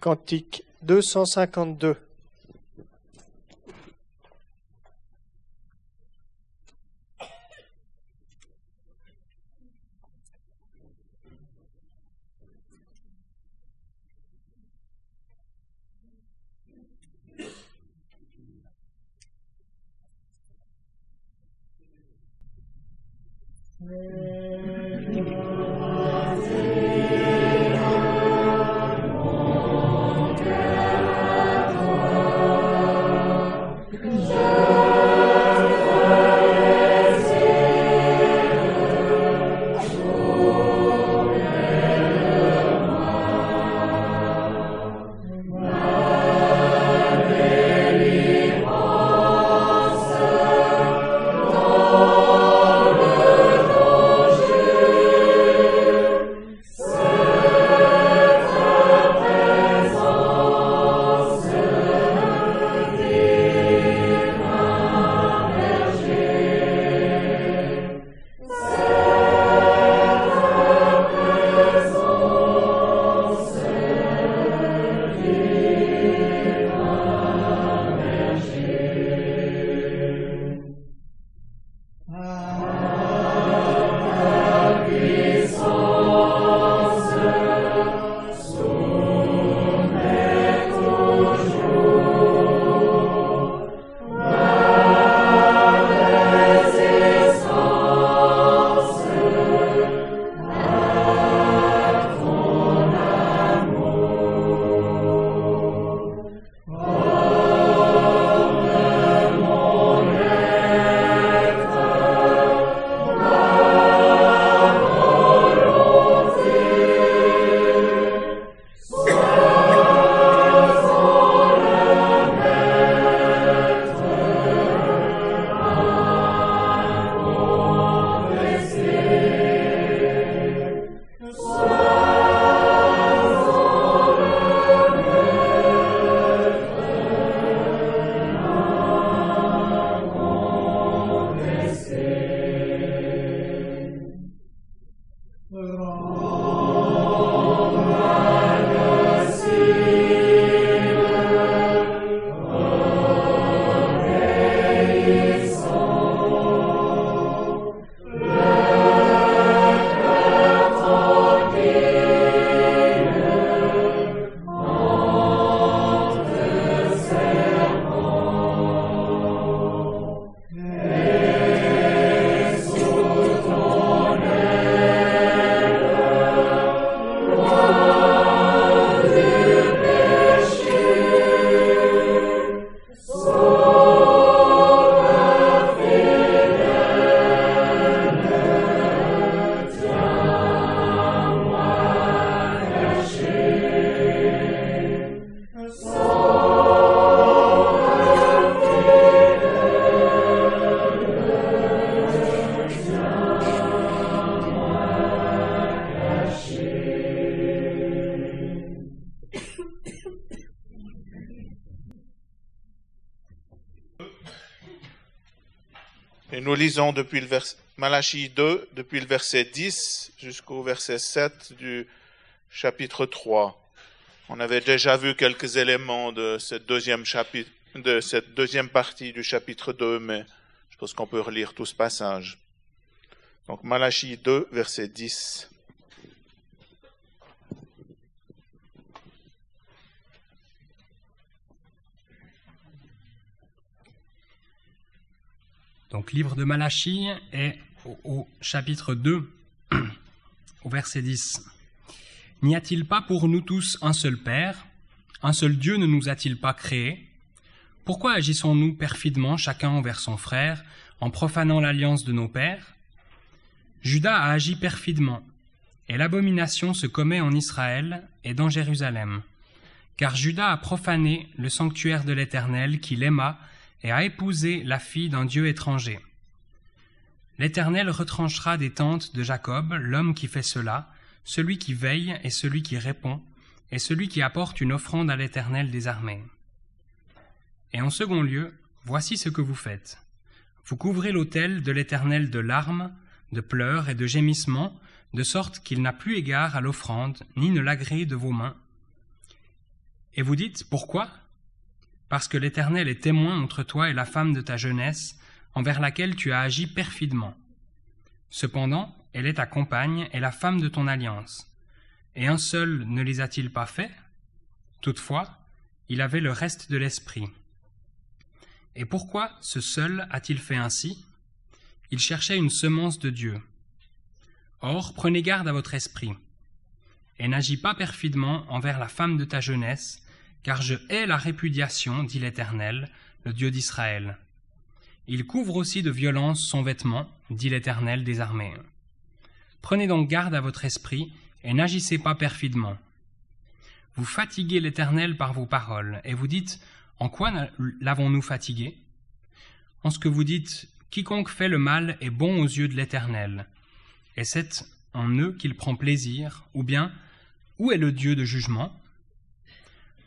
Cantique 252. Lisons depuis le vers... Malachie 2, depuis le verset 10 jusqu'au verset 7 du chapitre 3. On avait déjà vu quelques éléments de cette deuxième, de cette deuxième partie du chapitre 2, mais je pense qu'on peut relire tout ce passage. Donc Malachie 2, verset 10. Donc livre de Malachie est au, chapitre 2, au verset 10. N'y a-t-il pas pour nous tous un seul Père? Un seul Dieu ne nous a-t-il pas créés? Pourquoi agissons-nous perfidement chacun envers son frère, en profanant l'alliance de nos pères? Judas a agi perfidement, et l'abomination se commet en Israël et dans Jérusalem. Car Judas a profané le sanctuaire de l'Éternel qu'il aima et a épousé la fille d'un Dieu étranger. L'Éternel retranchera des tentes de Jacob l'homme qui fait cela, celui qui veille et celui qui répond, et celui qui apporte une offrande à l'Éternel des armées. Et en second lieu, voici ce que vous faites. Vous couvrez l'autel de l'Éternel de larmes, de pleurs et de gémissements, de sorte qu'il n'a plus égard à l'offrande, ni ne l'agrée de vos mains. Et vous dites, pourquoi? Parce que l'Éternel est témoin entre toi et la femme de ta jeunesse, envers laquelle tu as agi perfidement. Cependant, elle est ta compagne et la femme de ton alliance. Et un seul ne les a-t-il pas faits? Toutefois, il avait le reste de l'esprit. Et pourquoi ce seul a-t-il fait ainsi? Il cherchait une semence de Dieu. Or, prenez garde à votre esprit, et n'agis pas perfidement envers la femme de ta jeunesse, car je hais la répudiation, dit l'Éternel, le Dieu d'Israël. Il couvre aussi de violence son vêtement, dit l'Éternel des armées. Prenez donc garde à votre esprit, et n'agissez pas perfidement. Vous fatiguez l'Éternel par vos paroles, et vous dites, En quoi l'avons-nous fatigué? En ce que vous dites, Quiconque fait le mal est bon aux yeux de l'Éternel. Et c'est en eux qu'il prend plaisir, ou bien, où est le Dieu de jugement?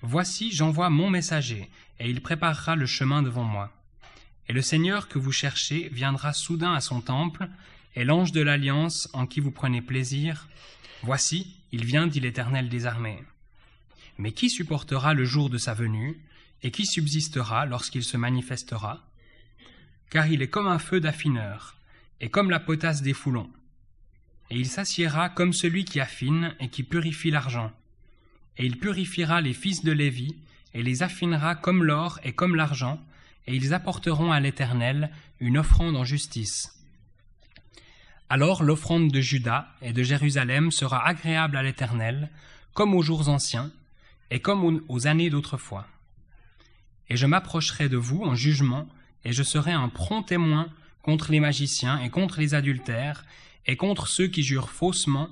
Voici, j'envoie mon messager, et il préparera le chemin devant moi. Et le Seigneur que vous cherchez viendra soudain à son temple, et l'ange de l'alliance en qui vous prenez plaisir, voici, il vient, dit l'Éternel des armées. Mais qui supportera le jour de sa venue, et qui subsistera lorsqu'il se manifestera? Car il est comme un feu d'affineur, et comme la potasse des foulons. Et il s'assiera comme celui qui affine et qui purifie l'argent. Et il purifiera les fils de Lévi, et les affinera comme l'or et comme l'argent, et ils apporteront à l'Éternel une offrande en justice. Alors l'offrande de Juda et de Jérusalem sera agréable à l'Éternel, comme aux jours anciens, et comme aux années d'autrefois. Et je m'approcherai de vous en jugement, et je serai un prompt témoin contre les magiciens et contre les adultères, et contre ceux qui jurent faussement,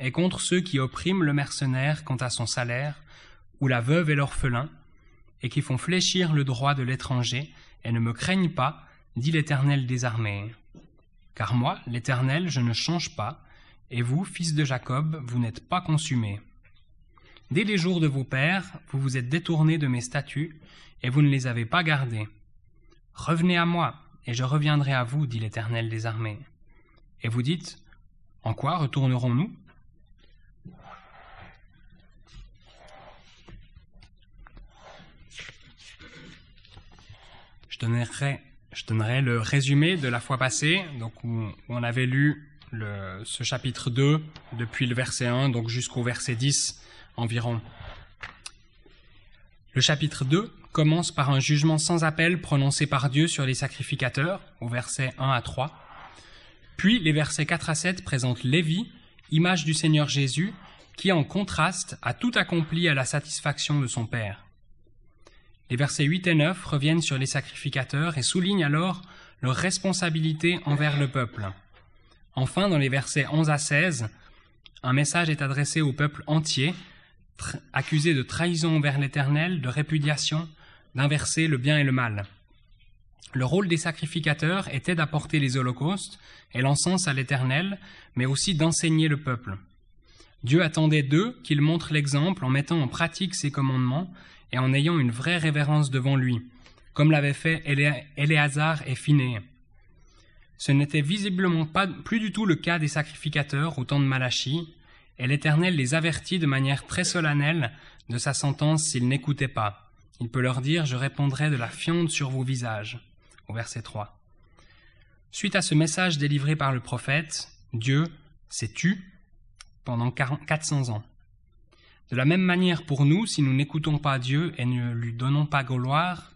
et contre ceux qui oppriment le mercenaire quant à son salaire, ou la veuve et l'orphelin, et qui font fléchir le droit de l'étranger, et ne me craignent pas, dit l'Éternel des armées. Car moi, l'Éternel, je ne change pas, et vous, fils de Jacob, vous n'êtes pas consumés. Dès les jours de vos pères, vous vous êtes détournés de mes statuts, et vous ne les avez pas gardés. Revenez à moi, et je reviendrai à vous, dit l'Éternel des armées. Et vous dites, En quoi retournerons-nous Je je donnerai le résumé de la fois passée, donc où on avait lu ce chapitre 2 depuis le verset 1 donc jusqu'au verset 10 environ. Le chapitre 2 commence par un jugement sans appel prononcé par Dieu sur les sacrificateurs, au verset 1 à 3. Puis les versets 4 à 7 présentent Lévi, image du Seigneur Jésus, qui en contraste a tout accompli à la satisfaction de son Père. Les versets 8 et 9 reviennent sur les sacrificateurs et soulignent alors leur responsabilité envers le peuple. Enfin, dans les versets 11 à 16, un message est adressé au peuple entier, accusé de trahison envers l'Éternel, de répudiation, d'inverser le bien et le mal. Le rôle des sacrificateurs était d'apporter les holocaustes et l'encens à l'Éternel, mais aussi d'enseigner le peuple. Dieu attendait d'eux qu'ils montrent l'exemple en mettant en pratique ses commandements et en ayant une vraie révérence devant lui, comme l'avaient fait Éléazar et Phiné. Ce n'était visiblement pas plus du tout le cas des sacrificateurs au temps de Malachie, et l'Éternel les avertit de manière très solennelle de sa sentence s'ils n'écoutaient pas. Il peut leur dire Je répondrai de la fionde sur vos visages. Au verset 3. Suite à ce message délivré par le prophète, Dieu s'est tu pendant 400 ans. De la même manière pour nous, si nous n'écoutons pas Dieu et ne lui donnons pas gloire,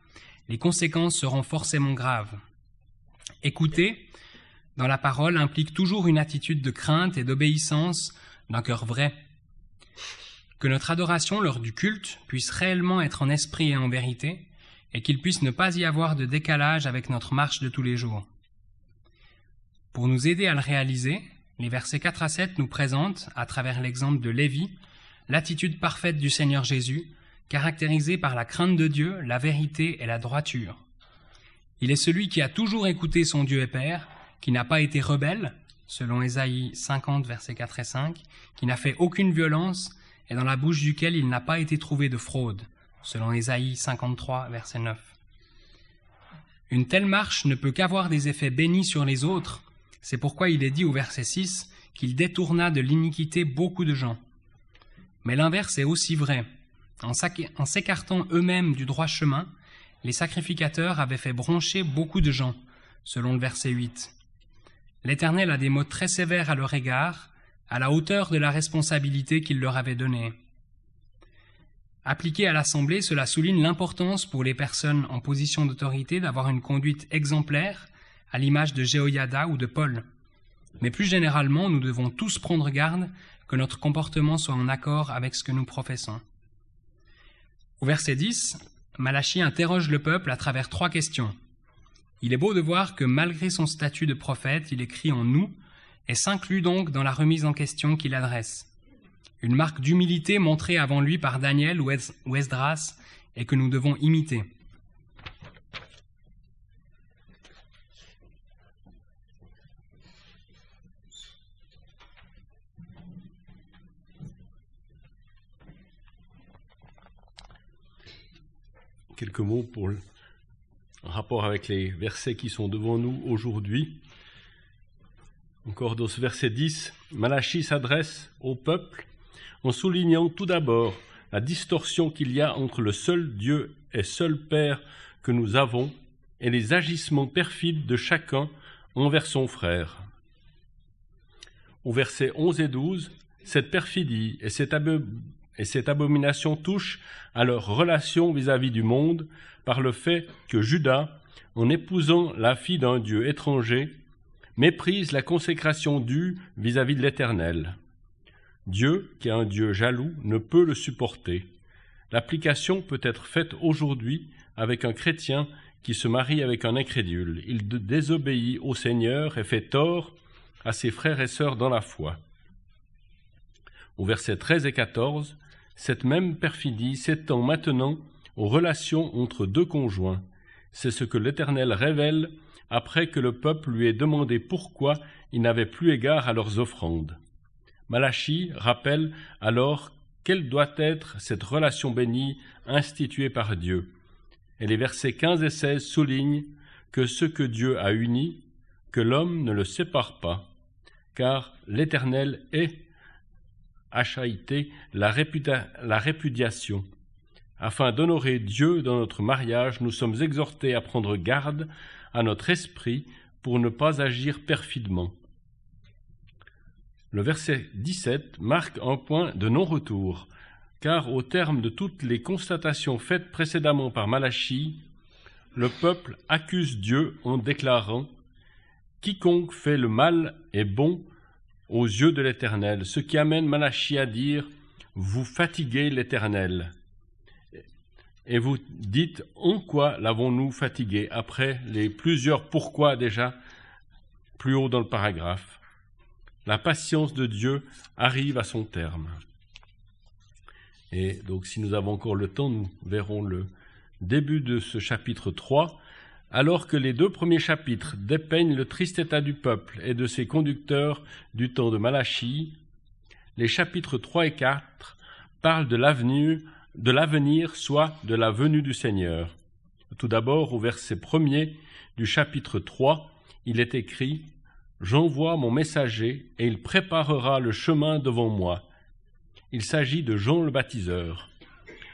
les conséquences seront forcément graves. Écouter, dans la parole, implique toujours une attitude de crainte et d'obéissance d'un cœur vrai. Que notre adoration lors du culte puisse réellement être en esprit et en vérité, et qu'il puisse ne pas y avoir de décalage avec notre marche de tous les jours. Pour nous aider à le réaliser, les versets 4 à 7 nous présentent, à travers l'exemple de Lévi, l'attitude parfaite du Seigneur Jésus, caractérisée par la crainte de Dieu, la vérité et la droiture. Il est celui qui a toujours écouté son Dieu et Père, qui n'a pas été rebelle, selon Ésaïe 50, versets 4 et 5, qui n'a fait aucune violence et dans la bouche duquel il n'a pas été trouvé de fraude, selon Ésaïe 53, verset 9. Une telle marche ne peut qu'avoir des effets bénis sur les autres, c'est pourquoi il est dit au verset 6 qu'il détourna de l'iniquité beaucoup de gens. Mais l'inverse est aussi vrai. En s'écartant eux-mêmes du droit chemin, les sacrificateurs avaient fait broncher beaucoup de gens, selon le verset 8. L'Éternel a des mots très sévères à leur égard, à la hauteur de la responsabilité qu'il leur avait donnée. Appliqué à l'Assemblée, cela souligne l'importance pour les personnes en position d'autorité d'avoir une conduite exemplaire, à l'image de Jéhoiada ou de Paul. Mais plus généralement, nous devons tous prendre garde que notre comportement soit en accord avec ce que nous professons. Au verset 10, Malachie interroge le peuple à travers trois questions. Il est beau de voir que malgré son statut de prophète, il écrit en nous et s'inclut donc dans la remise en question qu'il adresse. Une marque d'humilité montrée avant lui par Daniel ou Esdras et que nous devons imiter. Quelques mots pour le rapport avec les versets qui sont devant nous aujourd'hui. Encore dans ce verset 10, Malachie s'adresse au peuple en soulignant tout d'abord la distorsion qu'il y a entre le seul Dieu et seul Père que nous avons et les agissements perfides de chacun envers son frère. Au verset 11 et 12, cette perfidie et cette, et cette abomination touche à leur relation vis-à-vis du monde par le fait que Judas, en épousant la fille d'un Dieu étranger, méprise la consécration due vis-à-vis de l'Éternel. Dieu, qui est un Dieu jaloux, ne peut le supporter. L'application peut être faite aujourd'hui avec un chrétien qui se marie avec un incrédule. Il désobéit au Seigneur et fait tort à ses frères et sœurs dans la foi. Au verset 13 et 14, cette même perfidie s'étend maintenant aux relations entre deux conjoints. C'est ce que l'Éternel révèle après que le peuple lui ait demandé pourquoi il n'avait plus égard à leurs offrandes. Malachie rappelle alors quelle doit être cette relation bénie instituée par Dieu. Et les versets 15 et 16 soulignent que ce que Dieu a uni, que l'homme ne le sépare pas, car l'Éternel est la, la répudiation. Afin d'honorer Dieu dans notre mariage, nous sommes exhortés à prendre garde à notre esprit pour ne pas agir perfidement. Le verset 17 marque un point de non-retour, car au terme de toutes les constatations faites précédemment par Malachie, le peuple accuse Dieu en déclarant Quiconque fait le mal est bon aux yeux de l'Éternel, ce qui amène Malachie à dire Vous fatiguez l'Éternel. Et vous dites En quoi l'avons-nous fatigué? Après les plusieurs pourquoi déjà plus haut dans le paragraphe. La patience de Dieu arrive à son terme. Et donc, si nous avons encore le temps, nous verrons le début de ce chapitre 3 alors que les deux premiers chapitres dépeignent le triste état du peuple et de ses conducteurs du temps de Malachie, les chapitres 3 et 4 parlent de l'avenir, de l'avenir, soit de la venue du Seigneur. Tout d'abord, au verset premier du chapitre 3, il est écrit J'envoie mon messager, et il préparera le chemin devant moi. Il s'agit de Jean le baptiseur.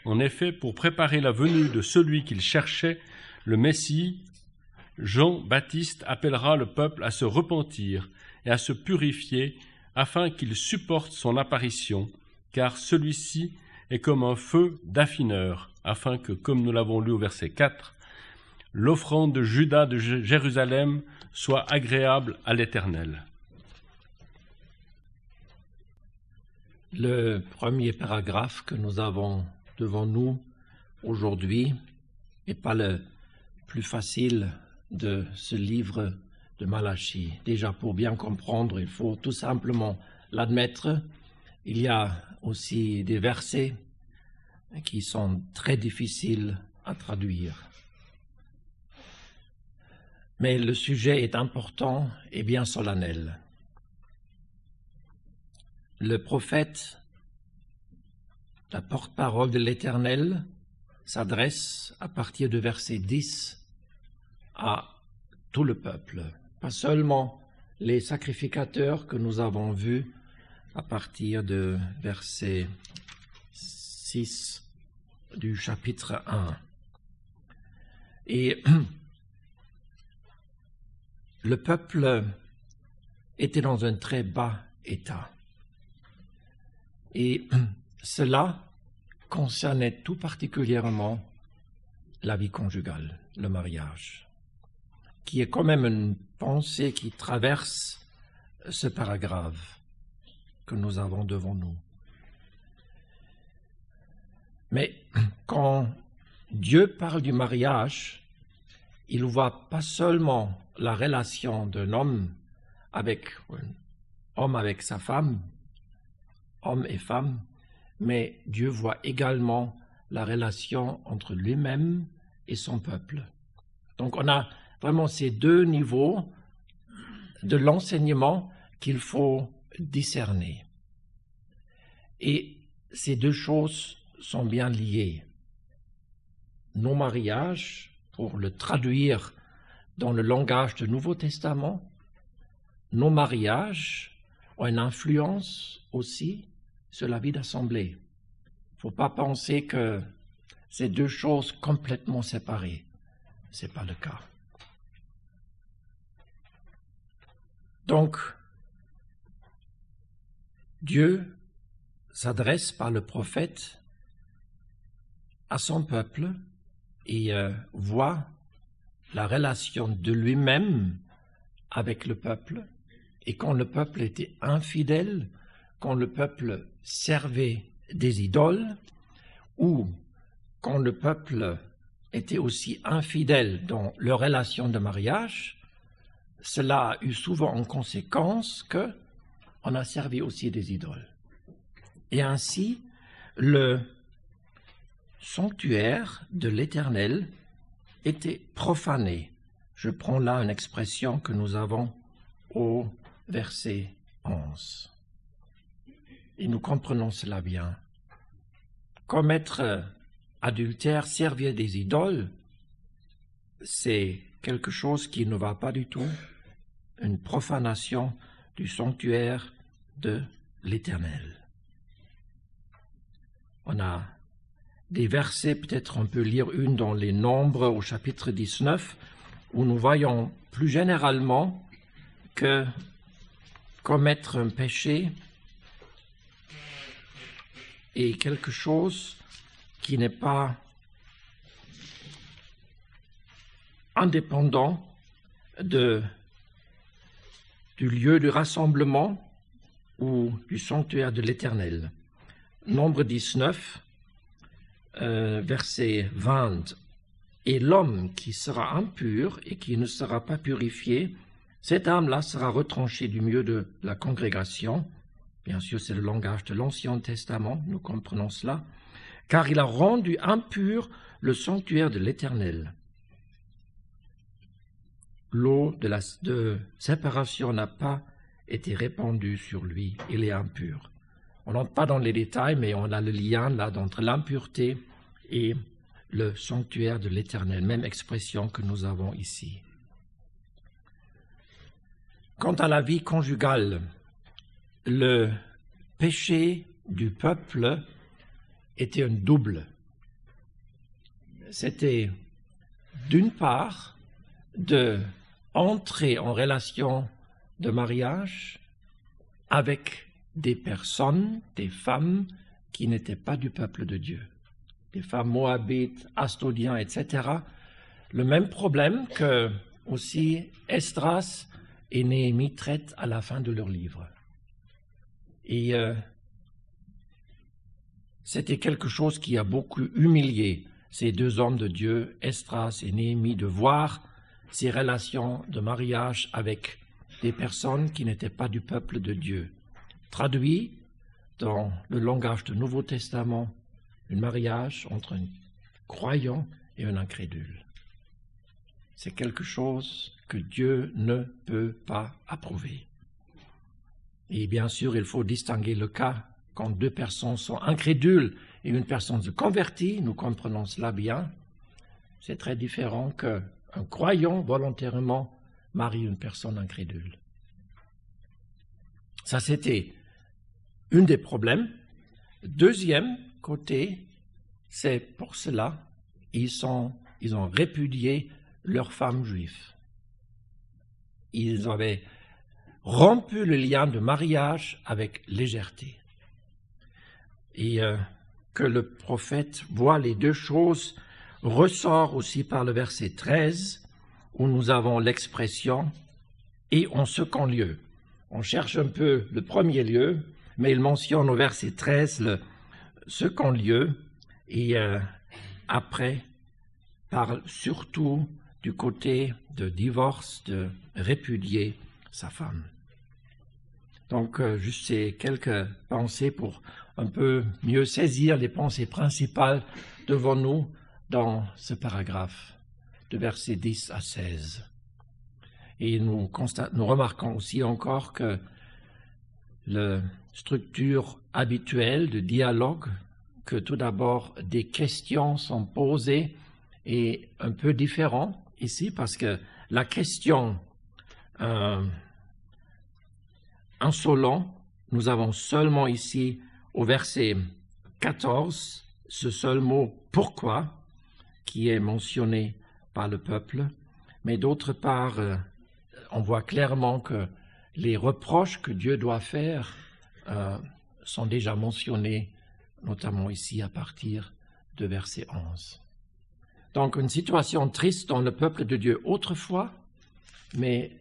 En effet, pour préparer la venue de celui qu'il cherchait, le Messie, Jean-Baptiste appellera le peuple à se repentir et à se purifier afin qu'il supporte son apparition, car celui-ci est comme un feu d'affineur, afin que, comme nous l'avons lu au verset 4, l'offrande de Judas de Jérusalem soit agréable à l'Éternel. Le premier paragraphe que nous avons devant nous aujourd'hui n'est pas le plus facile de ce livre de Malachie. Déjà, pour bien comprendre, il faut tout simplement l'admettre. Il y a aussi des versets qui sont très difficiles à traduire. Mais le sujet est important et bien solennel. Le prophète, la porte-parole de l'Éternel, s'adresse à partir de verset 10 à tout le peuple, pas seulement les sacrificateurs que nous avons vus à partir de verset 6 du chapitre 1. Et le peuple était dans un très bas état. Et cela concernait tout particulièrement la vie conjugale, le mariage, qui est quand même une pensée qui traverse ce paragraphe que nous avons devant nous. Mais quand Dieu parle du mariage, il voit pas seulement la relation d'un homme avec homme avec sa femme, homme et femme, mais Dieu voit également la relation entre lui-même et son peuple. Donc on a vraiment ces deux niveaux de l'enseignement qu'il faut discerner. Et ces deux choses sont bien liées. Nos mariages, pour le traduire dans le langage du Nouveau Testament, nos mariages ont une influence aussi sur la vie d'assemblée. Il ne faut pas penser que c'est deux choses complètement séparées. Ce n'est pas le cas. Donc, Dieu s'adresse par le prophète à son peuple et euh, voit la relation de lui-même avec le peuple. Et quand le peuple était infidèle, quand le peuple servait des idoles, ou quand le peuple était aussi infidèle dans leur relation de mariage, cela a eu souvent en conséquence que on a servi aussi des idoles. Et ainsi, le sanctuaire de l'Éternel était profané. Je prends là une expression que nous avons au verset 11. Et nous comprenons cela bien. Commettre adultère, servir des idoles, c'est quelque chose qui ne va pas du tout, une profanation du sanctuaire de l'Éternel. On a des versets, peut-être on peut lire une dans les Nombres au chapitre 19, où nous voyons plus généralement que commettre un péché est quelque chose qui n'est pas indépendant de, du lieu de rassemblement ou du sanctuaire de l'Éternel. Nombre 19, euh, verset 20. Et l'homme qui sera impur et qui ne sera pas purifié, cette âme-là sera retranchée du milieu de la congrégation. Bien sûr, c'est le langage de l'Ancien Testament, nous comprenons cela, car il a rendu impur le sanctuaire de l'Éternel. L'eau de, la, séparation n'a pas été répandue sur lui, il est impur. On n'entre pas dans les détails, mais on a le lien là entre l'impureté et le sanctuaire de l'Éternel, même expression que nous avons ici. Quant à la vie conjugale, le péché du peuple était un double. C'était d'une part de entrer en relation de mariage avec des personnes, des femmes qui n'étaient pas du peuple de Dieu, des femmes moabites, astodiens, etc. Le même problème que aussi Esdras et Néhémie traitent à la fin de leur livre. Et euh, c'était quelque chose qui a beaucoup humilié ces deux hommes de Dieu, Esdras et Néhémie, de voir ces relations de mariage avec des personnes qui n'étaient pas du peuple de Dieu. Traduit dans le langage du Nouveau Testament, un mariage entre un croyant et un incrédule. C'est quelque chose que Dieu ne peut pas approuver. Et bien sûr, il faut distinguer le cas quand deux personnes sont incrédules et une personne se convertit, nous comprenons cela bien. C'est très différent qu'un croyant volontairement marie une personne incrédule. Ça, c'était un des problèmes. Deuxième côté, c'est pour cela ils ont répudié leurs femmes juives. Ils avaient rompu le lien de mariage avec légèreté. Et euh, que le prophète voit les deux choses ressort aussi par le verset 13, où nous avons l'expression et en second lieu. On cherche un peu le premier lieu, mais il mentionne au verset 13 le second lieu, et euh, après parle surtout du côté de divorce, de répudier sa femme. Donc, euh, juste ces quelques pensées pour un peu mieux saisir les pensées principales devant nous dans ce paragraphe de versets 10 à 16. Et nous, remarquons aussi encore que la structure habituelle de dialogue, que tout d'abord des questions sont posées, est un peu différent ici parce que la question euh, insolent, nous avons seulement ici au verset 14 ce seul mot pourquoi qui est mentionné par le peuple, mais d'autre part, euh, on voit clairement que les reproches que Dieu doit faire euh, sont déjà mentionnés, notamment ici à partir de verset 11. Donc une situation triste dans le peuple de Dieu autrefois, mais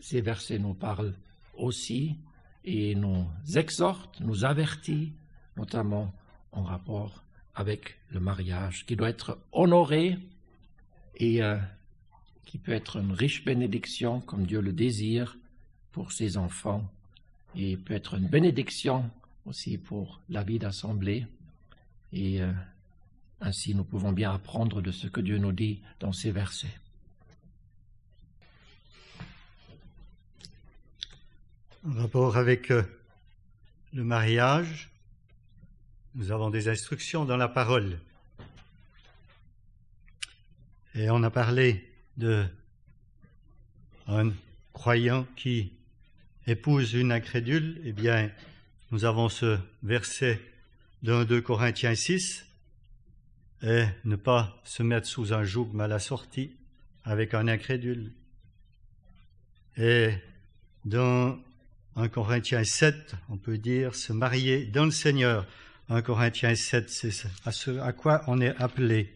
ces versets nous parlent aussi et nous exhortent, nous avertit, notamment en rapport avec le mariage, qui doit être honoré et euh, qui peut être une riche bénédiction comme Dieu le désire pour ses enfants et peut être une bénédiction aussi pour la vie d'assemblée et euh, ainsi, nous pouvons bien apprendre de ce que Dieu nous dit dans ces versets. En rapport avec euh, le mariage, nous avons des instructions dans la parole. Et on a parlé de un croyant qui épouse une incrédule. Eh bien, nous avons ce verset dans 2 Corinthiens 6 et ne pas se mettre sous un joug mal assorti avec un incrédule. Et dans 1 Corinthiens 7, on peut dire se marier dans le Seigneur. 1 Corinthiens 7, c'est à ce à quoi on est appelé.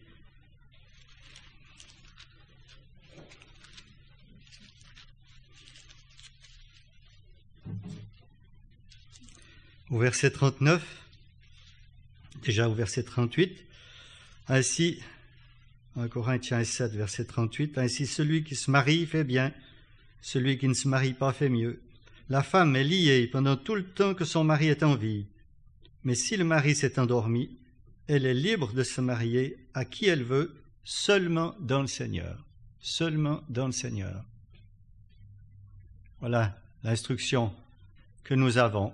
Au verset 39, déjà au verset 38, ainsi, 1 Corinthiens 7, verset 38, Ainsi celui qui se marie fait bien, celui qui ne se marie pas fait mieux. La femme est liée pendant tout le temps que son mari est en vie. Mais si le mari s'est endormi, elle est libre de se marier à qui elle veut, seulement dans le Seigneur. Seulement dans le Seigneur. Voilà l'instruction que nous avons.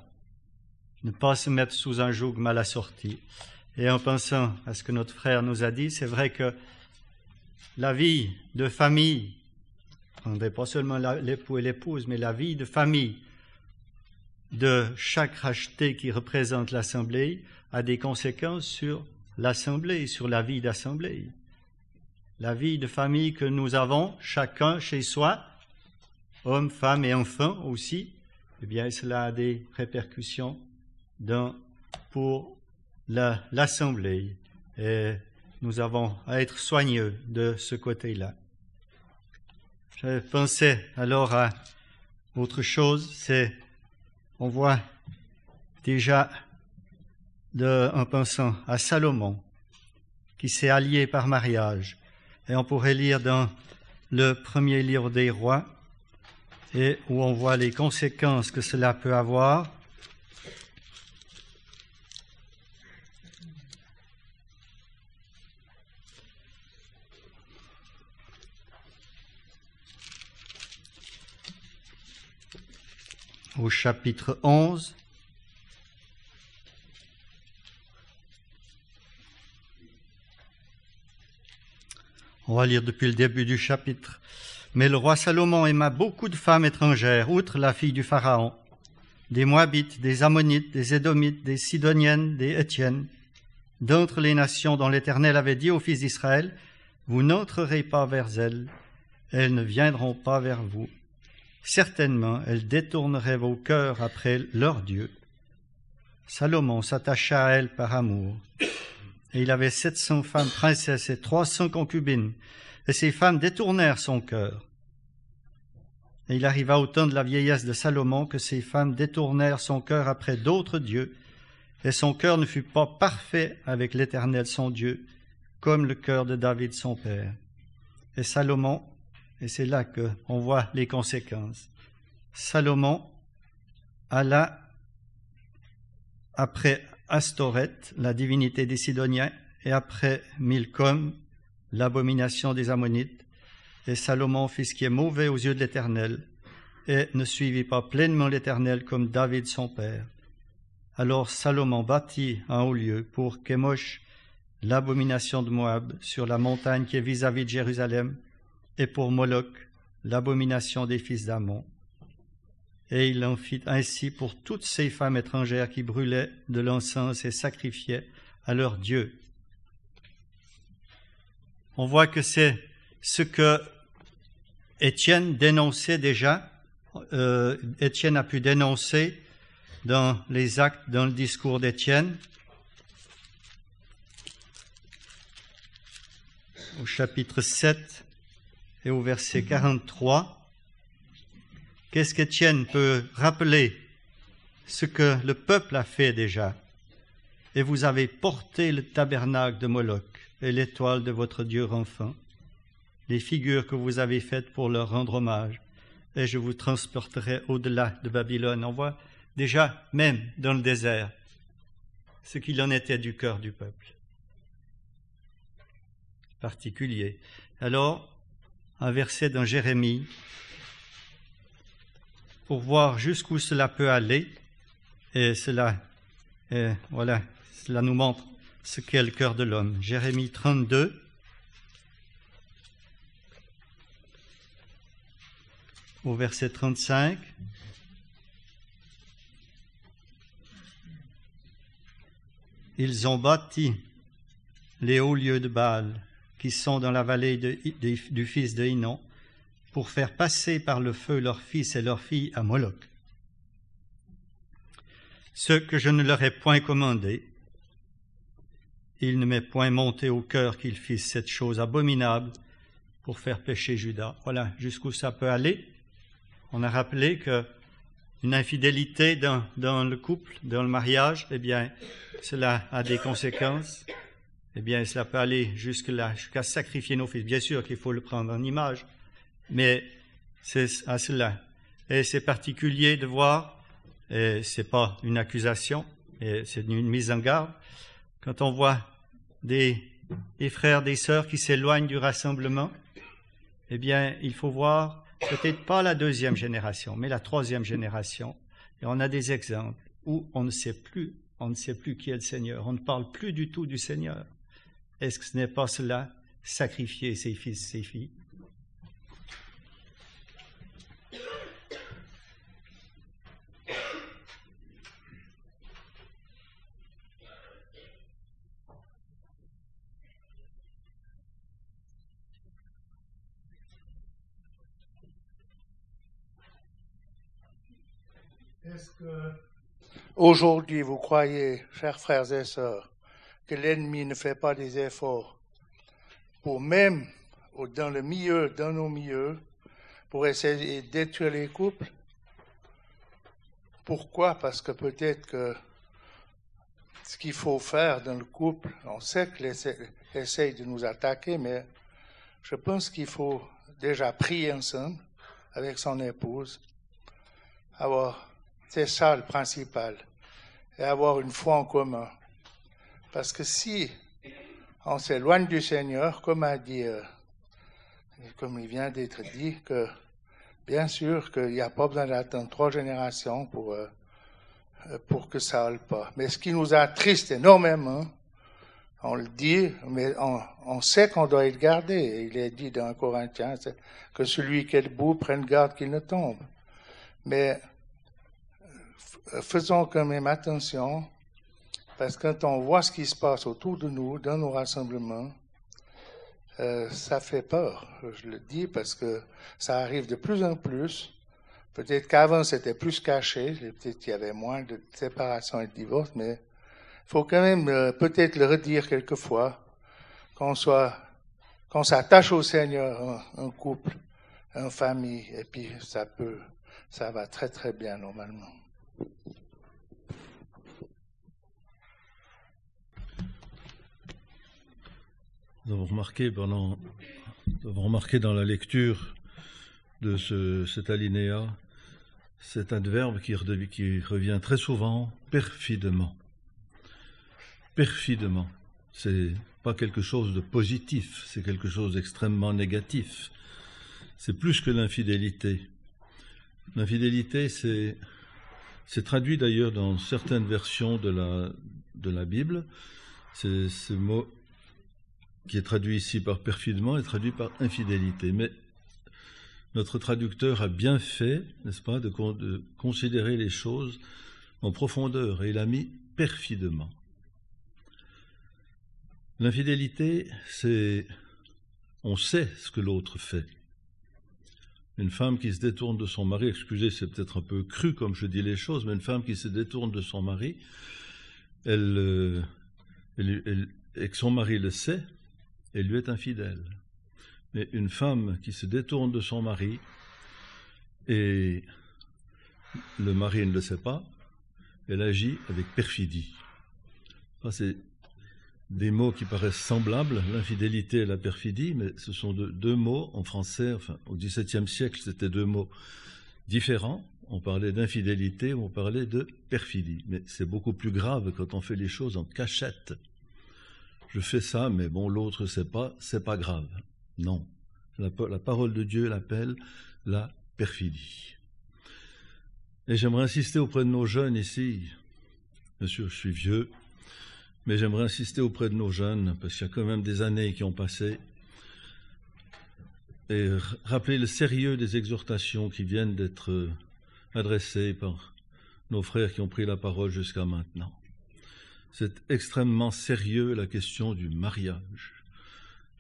Ne pas se mettre sous un joug mal assorti. Et en pensant à ce que notre frère nous a dit, c'est vrai que la vie de famille, on pas seulement l'époux et l'épouse, mais la vie de famille de chaque racheté qui représente l'Assemblée a des conséquences sur l'Assemblée, sur la vie d'Assemblée. La vie de famille que nous avons, chacun chez soi, hommes, femmes et enfants aussi, eh bien, cela a des répercussions pour l'Assemblée et nous avons à être soigneux de ce côté-là. Je pensais alors à autre chose, c'est, on voit déjà de, en pensant à Salomon, qui s'est allié par mariage, et on pourrait lire dans le premier livre des rois, et où on voit les conséquences que cela peut avoir, au chapitre 11. On va lire depuis le début du chapitre. Mais le roi Salomon aima beaucoup de femmes étrangères, outre la fille du Pharaon, des Moabites, des Ammonites, des Édomites, des Sidoniennes, des Étiennes, d'entre les nations dont l'Éternel avait dit aux fils d'Israël, Vous n'entrerez pas vers elles, elles ne viendront pas vers vous. Certainement, elles détourneraient vos cœurs après leur Dieu. Salomon s'attacha à elles par amour. Et il avait sept cents femmes princesses et trois cents concubines. Et ces femmes détournèrent son cœur. Et il arriva au temps de la vieillesse de Salomon que ces femmes détournèrent son cœur après d'autres dieux, et son cœur ne fut pas parfait avec l'Éternel son Dieu, comme le cœur de David son père. Et Salomon, et c'est là qu'on voit les conséquences, Salomon alla après Astoret, la divinité des Sidoniens, et après Milcom, l'abomination des Ammonites, et Salomon fit ce qui est mauvais aux yeux de l'Éternel, et ne suivit pas pleinement l'Éternel comme David son père. Alors Salomon bâtit un haut lieu pour Kémosh, l'abomination de Moab, sur la montagne qui est vis-à-vis de Jérusalem, et pour Moloch, l'abomination des fils d'Amon. Et il en fit ainsi pour toutes ces femmes étrangères qui brûlaient de l'encens et sacrifiaient à leur Dieu. On voit que c'est ce que Étienne dénonçait déjà. Euh, Étienne a pu dénoncer dans les actes, dans le discours d'Étienne. Au chapitre 7 et au verset 43. Qu'est-ce qu'Étienne peut rappeler ce que le peuple a fait déjà? Et vous avez porté le tabernacle de Moloch et l'étoile de votre Dieu enfant, les figures que vous avez faites pour leur rendre hommage, et je vous transporterai au-delà de Babylone. On voit déjà, même dans le désert, ce qu'il en était du cœur du peuple. Particulier. Alors, un verset dans Jérémie pour voir jusqu'où cela peut aller. Et cela, voilà, cela nous montre ce qu'est le cœur de l'homme. Jérémie 32. Au verset 35. Ils ont bâti les hauts lieux de Baal qui sont dans la vallée du fils de Hinon pour faire passer par le feu leurs fils et leurs filles à Moloch. Ce que je ne leur ai point commandé, il ne m'est point monté au cœur qu'ils fissent cette chose abominable pour faire pécher Judas. Voilà jusqu'où ça peut aller. On a rappelé que une infidélité dans, le couple, dans le mariage, eh bien, cela a des conséquences. Eh bien, cela peut aller jusque-là, jusqu'à sacrifier nos fils. Bien sûr qu'il faut le prendre en image, mais c'est à cela. Et c'est particulier de voir, et c'est pas une accusation, c'est une mise en garde, quand on voit des, des frères, des sœurs qui s'éloignent du rassemblement, eh bien, il faut voir peut-être pas la deuxième génération, mais la troisième génération. Et on a des exemples où on ne sait plus, on ne sait plus qui est le Seigneur. On ne parle plus du tout du Seigneur. Est-ce que ce n'est pas cela, sacrifier ses fils, ses filles? Est-ce que aujourd'hui vous croyez, chers frères et sœurs, que l'ennemi ne fait pas des efforts pour même dans le milieu, dans nos milieux, pour essayer de détruire les couples Pourquoi? Parce que peut-être que ce qu'il faut faire dans le couple, on sait qu'il essaye de nous attaquer, mais je pense qu'il faut déjà prier ensemble avec son épouse, avoir c'est ça le principal. Et avoir une foi en commun. Parce que si on s'éloigne du Seigneur, comme a dit, euh, comme il vient d'être dit, que bien sûr qu'il n'y a pas besoin d'attendre trois générations pour, euh, pour que ça aille pas. Mais ce qui nous attriste énormément, on le dit, mais on, on sait qu'on doit être gardé. Il est dit dans Corinthiens que celui qui est debout prenne garde qu'il ne tombe. Mais faisons quand même attention Parce que quand on voit ce qui se passe autour de nous, dans nos rassemblements, euh, ça fait peur. Je le dis parce que ça arrive de plus en plus. Peut-être qu'avant c'était plus caché, peut-être qu'il y avait moins de séparation et de divorce, mais il faut quand même euh, peut-être le redire quelquefois, qu'on soit, s'attache au Seigneur, un, couple, une famille, et puis ça peut, ça va très très bien normalement. Nous avons remarqué pendant, nous avons remarqué dans la lecture de ce, cet alinéa cet adverbe qui, revient très souvent, perfidement. Perfidement. C'est pas quelque chose de positif, c'est quelque chose d'extrêmement négatif. C'est plus que l'infidélité. L'infidélité, c'est, c'est traduit d'ailleurs dans certaines versions de la, de la Bible. C'est ce mot qui est traduit ici par perfidement est traduit par infidélité. Mais notre traducteur a bien fait, n'est-ce pas, de, considérer les choses en profondeur, et il a mis perfidement. L'infidélité, c'est on sait ce que l'autre fait. Une femme qui se détourne de son mari, excusez, c'est peut-être un peu cru comme je dis les choses, mais une femme qui se détourne de son mari, elle, euh, et que son mari le sait, elle lui est infidèle. Mais une femme qui se détourne de son mari et le mari ne le sait pas, elle agit avec perfidie. c'est des mots qui paraissent semblables, l'infidélité et la perfidie, mais ce sont deux, mots en français, enfin au XVIIe siècle c'était deux mots différents. On parlait d'infidélité on parlait de perfidie. Mais c'est beaucoup plus grave quand on fait les choses en cachette. Je fais ça, mais bon, l'autre sait pas, c'est pas grave. Non. La, parole de Dieu l'appelle la perfidie. Et j'aimerais insister auprès de nos jeunes ici. Bien sûr, je suis vieux, mais j'aimerais insister auprès de nos jeunes, parce qu'il y a quand même des années qui ont passé, et rappeler le sérieux des exhortations qui viennent d'être adressées par nos frères qui ont pris la parole jusqu'à maintenant. C'est extrêmement sérieux la question du mariage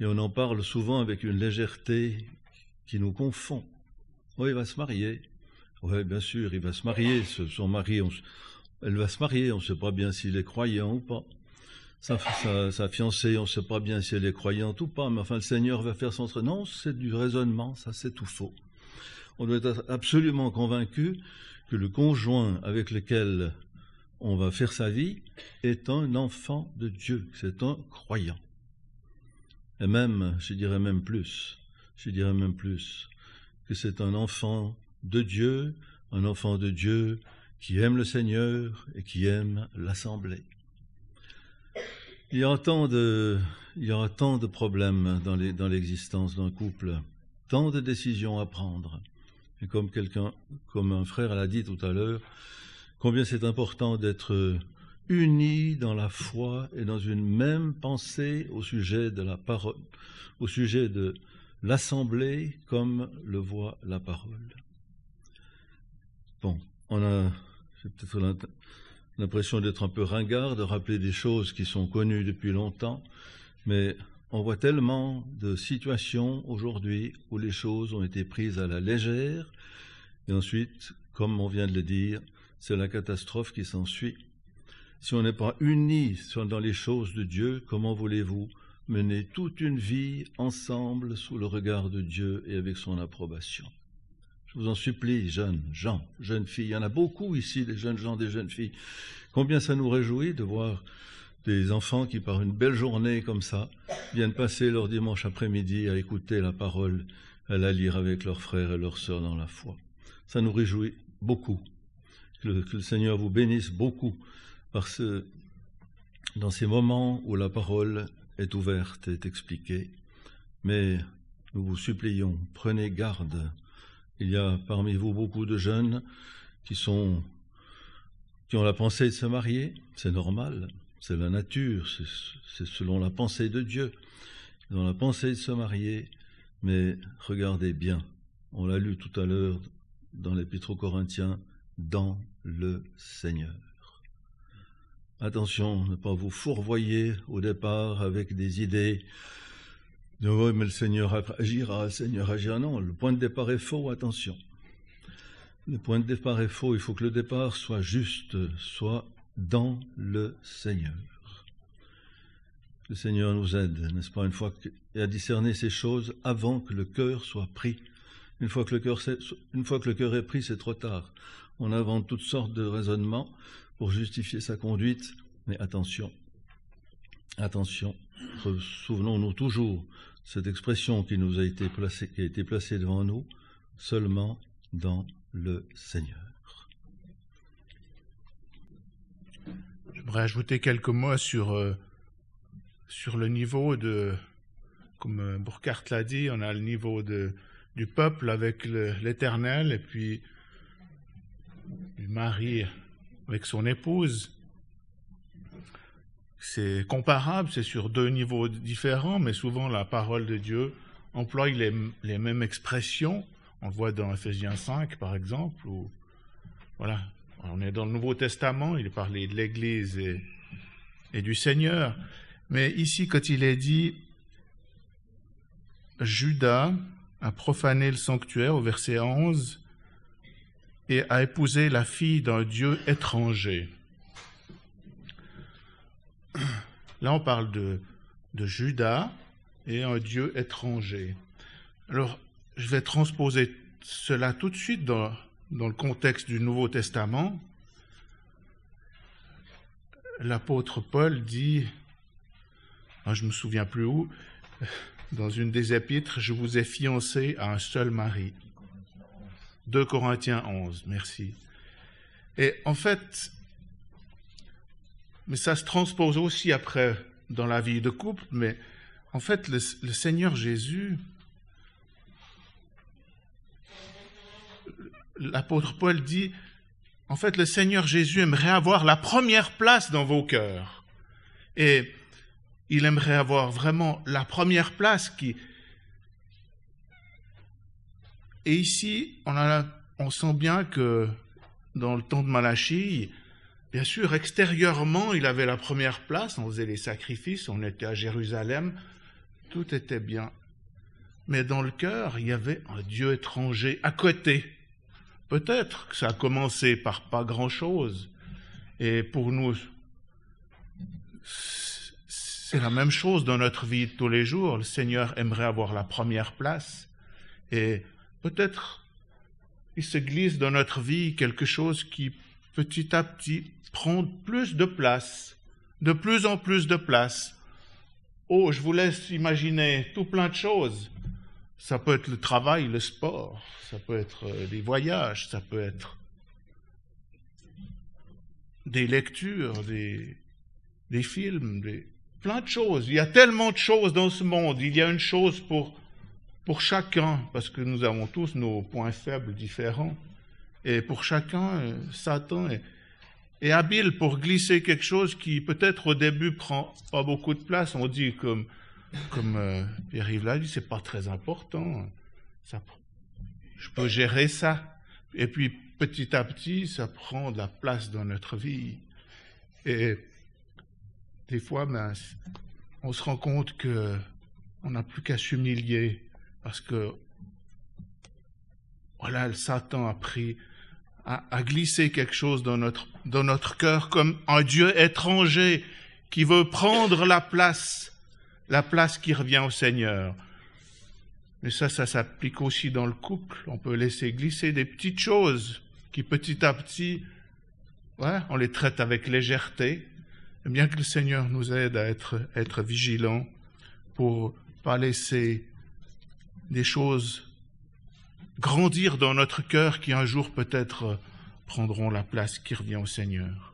et on en parle souvent avec une légèreté qui nous confond. Oui, il va se marier. Oui, bien sûr, il va se marier. Son mari, elle va se marier. On ne sait pas bien s'il est croyant ou pas. Sa, fiancée, on ne sait pas bien si elle est croyante ou pas. Mais enfin, le Seigneur va faire son truc. Non, c'est du raisonnement. Ça, c'est tout faux. On doit être absolument convaincu que le conjoint avec lequel on va faire sa vie est un enfant de Dieu. C'est un croyant. Et même, je dirais même plus, je dirais même plus, que c'est un enfant de Dieu, un enfant de Dieu qui aime le Seigneur et qui aime l'Assemblée. Il y a tant de, il y aura tant de problèmes dans l'existence d'un couple, tant de décisions à prendre. Et comme comme un frère l'a dit tout à l'heure, combien c'est important d'être unis dans la foi et dans une même pensée au sujet de la parole, au sujet de l'assemblée comme le voit la parole. Bon, on a peut-être l'impression d'être un peu ringard, de rappeler des choses qui sont connues depuis longtemps, mais on voit tellement de situations aujourd'hui où les choses ont été prises à la légère, et ensuite, comme on vient de le dire, c'est la catastrophe qui s'ensuit. Si on n'est pas unis dans les choses de Dieu, comment voulez-vous mener toute une vie ensemble sous le regard de Dieu et avec son approbation? Je vous en supplie, jeunes gens, jeunes filles, il y en a beaucoup ici, des jeunes gens, des jeunes filles. Combien ça nous réjouit de voir des enfants qui, par une belle journée comme ça, viennent passer leur dimanche après-midi à écouter la parole, à la lire avec leurs frères et leurs sœurs dans la foi. Ça nous réjouit beaucoup. Que le Seigneur vous bénisse beaucoup parce que dans ces moments où la parole est ouverte, est expliquée, mais nous vous supplions, prenez garde. Il y a parmi vous beaucoup de jeunes qui sont qui ont la pensée de se marier, c'est normal, c'est la nature, c'est selon la pensée de Dieu. Ils ont la pensée de se marier, mais regardez bien, on l'a lu tout à l'heure dans l'Épître aux Corinthiens, dans le Seigneur Attention, ne pas vous fourvoyer au départ avec des idées de oui, mais le Seigneur agira, le Seigneur agira. Non, le point de départ est faux, attention. Le point de départ est faux, il faut que le départ soit juste, soit dans le Seigneur. Le Seigneur nous aide, n'est-ce pas, une fois à discerner ces choses avant que le cœur soit pris. Une fois que le une fois que le cœur est pris, c'est trop tard. On invente toutes sortes de raisonnements pour justifier sa conduite. Mais attention, attention, souvenons-nous toujours cette expression qui nous a été placée, qui a été placée devant nous, seulement dans le Seigneur. J'aimerais ajouter quelques mots sur, euh, sur le niveau de, comme euh, Burkhardt l'a dit, on a le niveau de, du peuple avec l'Éternel et puis du mari avec son épouse. C'est comparable, c'est sur deux niveaux différents, mais souvent la parole de Dieu emploie les, les mêmes expressions. On le voit dans Ephésiens 5, par exemple, où voilà, on est dans le Nouveau Testament, il est parlé de l'Église et, et du Seigneur. Mais ici, quand il est dit Judas a profané le sanctuaire au verset 11, et a épousé la fille d'un Dieu étranger. Là, on parle de, Judas et un Dieu étranger. Alors, je vais transposer cela tout de suite dans, dans le contexte du Nouveau Testament. L'apôtre Paul dit, ah, je me souviens plus où, dans une des épîtres, je vous ai fiancé à un seul mari. 2 Corinthiens 11, merci. Et en fait, mais ça se transpose aussi après dans la vie de couple, mais en fait, le, le Seigneur Jésus, l'apôtre Paul dit, en fait, le Seigneur Jésus aimerait avoir la première place dans vos cœurs. Et il aimerait avoir vraiment la première place qui, et ici, on, sent bien que dans le temps de Malachie, bien sûr, extérieurement, il avait la première place, on faisait les sacrifices, on était à Jérusalem, tout était bien. Mais dans le cœur, il y avait un Dieu étranger à côté. Peut-être que ça a commencé par pas grand-chose. Et pour nous, c'est la même chose dans notre vie de tous les jours. Le Seigneur aimerait avoir la première place. Et peut-être il se glisse dans notre vie quelque chose qui petit à petit prend plus de place, de plus en plus de place. Oh, je vous laisse imaginer tout plein de choses. Ça peut être le travail, le sport, ça peut être euh, des voyages, ça peut être des lectures, des, des films, des, plein de choses. Il y a tellement de choses dans ce monde. Il y a une chose pour pour chacun, parce que nous avons tous nos points faibles différents, et pour chacun, euh, Satan est, habile pour glisser quelque chose qui peut-être au début prend pas beaucoup de place. On dit comme comme euh, Pierre-Yves l'a dit, c'est pas très important. Je peux gérer ça. Et puis petit à petit, ça prend de la place dans notre vie. Et des fois, ben, on se rend compte que on n'a plus qu'à s'humilier parce que, voilà, Satan a pris, a, glissé quelque chose dans notre, dans notre cœur comme un Dieu étranger qui veut prendre la place, la place qui revient au Seigneur. Mais ça, ça s'applique aussi dans le couple. On peut laisser glisser des petites choses qui petit à petit, ouais, on les traite avec légèreté. Et bien que le Seigneur nous aide à être, être vigilants pour pas laisser des choses grandir dans notre cœur qui un jour peut-être prendront la place qui revient au Seigneur.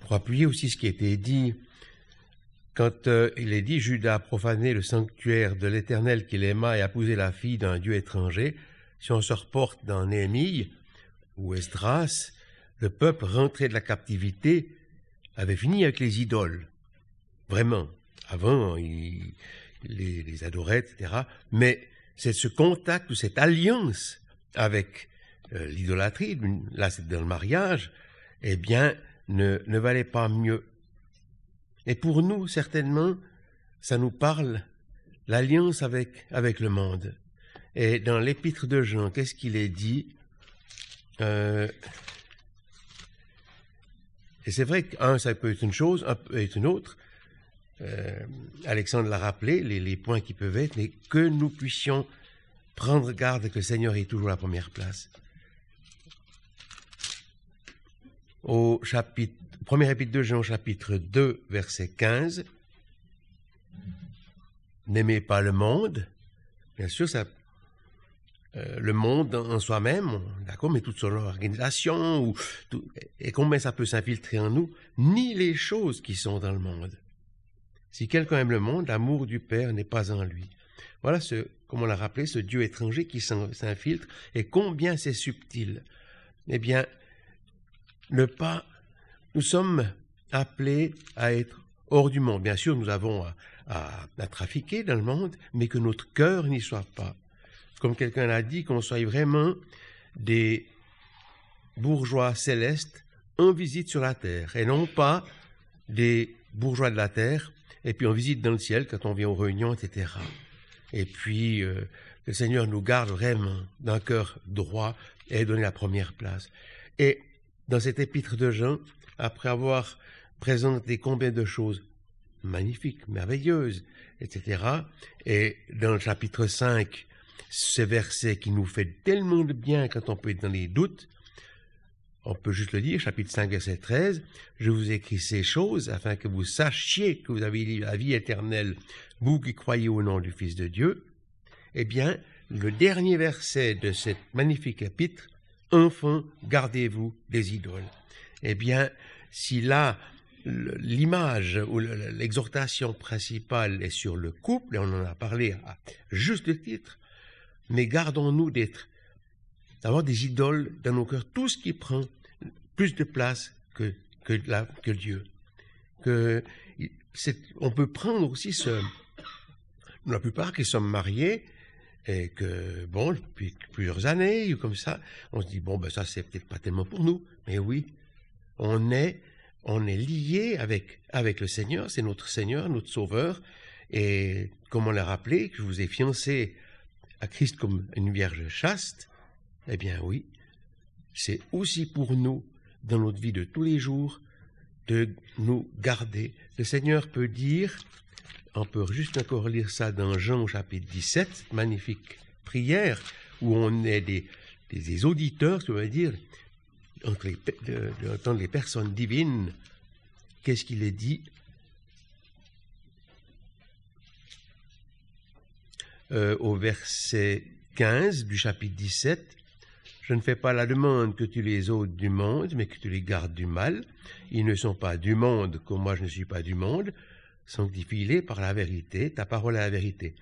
Pour appuyer aussi ce qui a été dit, quand euh, il est dit Judas a profané le sanctuaire de l'Éternel qu'il aima et a épousé la fille d'un Dieu étranger, si on se reporte dans Néhémie ou Esdras, le peuple rentré de la captivité avait fini avec les idoles. Vraiment. avant, ils les, les adoraient, etc. Mais c'est ce contact ou cette alliance avec euh, l'idolâtrie, là c'est dans le mariage, eh bien, ne, valait pas mieux. Et pour nous, certainement, ça nous parle l'alliance avec le monde. Et dans l'épître de Jean, qu'est-ce qu'il est dit euh, Et c'est vrai qu'un, ça peut être une chose, un peut être une autre. Euh, Alexandre l'a rappelé, les, points qui peuvent être, mais que nous puissions prendre garde que le Seigneur ait toujours la première place. Au chapitre, premier épître de Jean, chapitre 2, verset 15, N'aimez pas le monde, bien sûr, ça, euh, le monde en soi-même, d'accord, mais toute son organisation, et combien ça peut s'infiltrer en nous, ni les choses qui sont dans le monde. Si quelqu'un aime le monde, l'amour du Père n'est pas en lui. Voilà ce, comme on l'a rappelé, ce Dieu étranger qui s'infiltre, et combien c'est subtil. Eh bien, ne pas, nous sommes appelés à être hors du monde. Bien sûr, nous avons à, à trafiquer dans le monde, mais que notre cœur n'y soit pas. Comme quelqu'un l'a dit, qu'on soit vraiment des bourgeois célestes en visite sur la terre, et non pas des bourgeois de la terre, et puis on visite dans le ciel quand on vient aux réunions, etc. Et puis, euh, le Seigneur nous garde vraiment d'un cœur droit et donner la première place. Et dans cet épître de Jean, après avoir présenté combien de choses magnifiques, merveilleuses, etc., et dans le chapitre 5, ce verset qui nous fait tellement de bien quand on peut être dans les doutes, on peut juste le dire, chapitre 5, verset 13, je vous écris ces choses afin que vous sachiez que vous avez la vie éternelle, vous qui croyez au nom du Fils de Dieu. Eh bien, le dernier verset de cette magnifique épître, Enfants, gardez-vous des idoles. Eh bien, si là, l'image ou l'exhortation principale est sur le couple, et on en a parlé à juste titre, mais gardons-nous d'être, d'avoir des idoles dans nos cœurs, tout ce qui prend plus de place que, que, Dieu. Que on peut prendre aussi ce, la plupart qui sommes mariés, et que, bon, depuis plusieurs années, comme ça, on se dit, bon, ben ça, c'est peut-être pas tellement pour nous, mais oui, on est, on est lié avec, avec le Seigneur, c'est notre Seigneur, notre Sauveur, et comme on l'a rappelé, que je vous ai fiancé à Christ comme une vierge chaste, eh bien oui, c'est aussi pour nous, dans notre vie de tous les jours, de nous garder. Le Seigneur peut dire, on peut juste encore lire ça dans Jean chapitre 17, magnifique prière, où on est des, auditeurs, ça veut dire, entre les, les personnes divines. Qu'est-ce qu'il est dit euh, au verset 15 du chapitre 17 je ne fais pas la demande que tu les ôtes du monde, mais que tu les gardes du mal. Ils ne sont pas du monde, comme moi je ne suis pas du monde. Sanctifie-les par la vérité, ta parole est la vérité.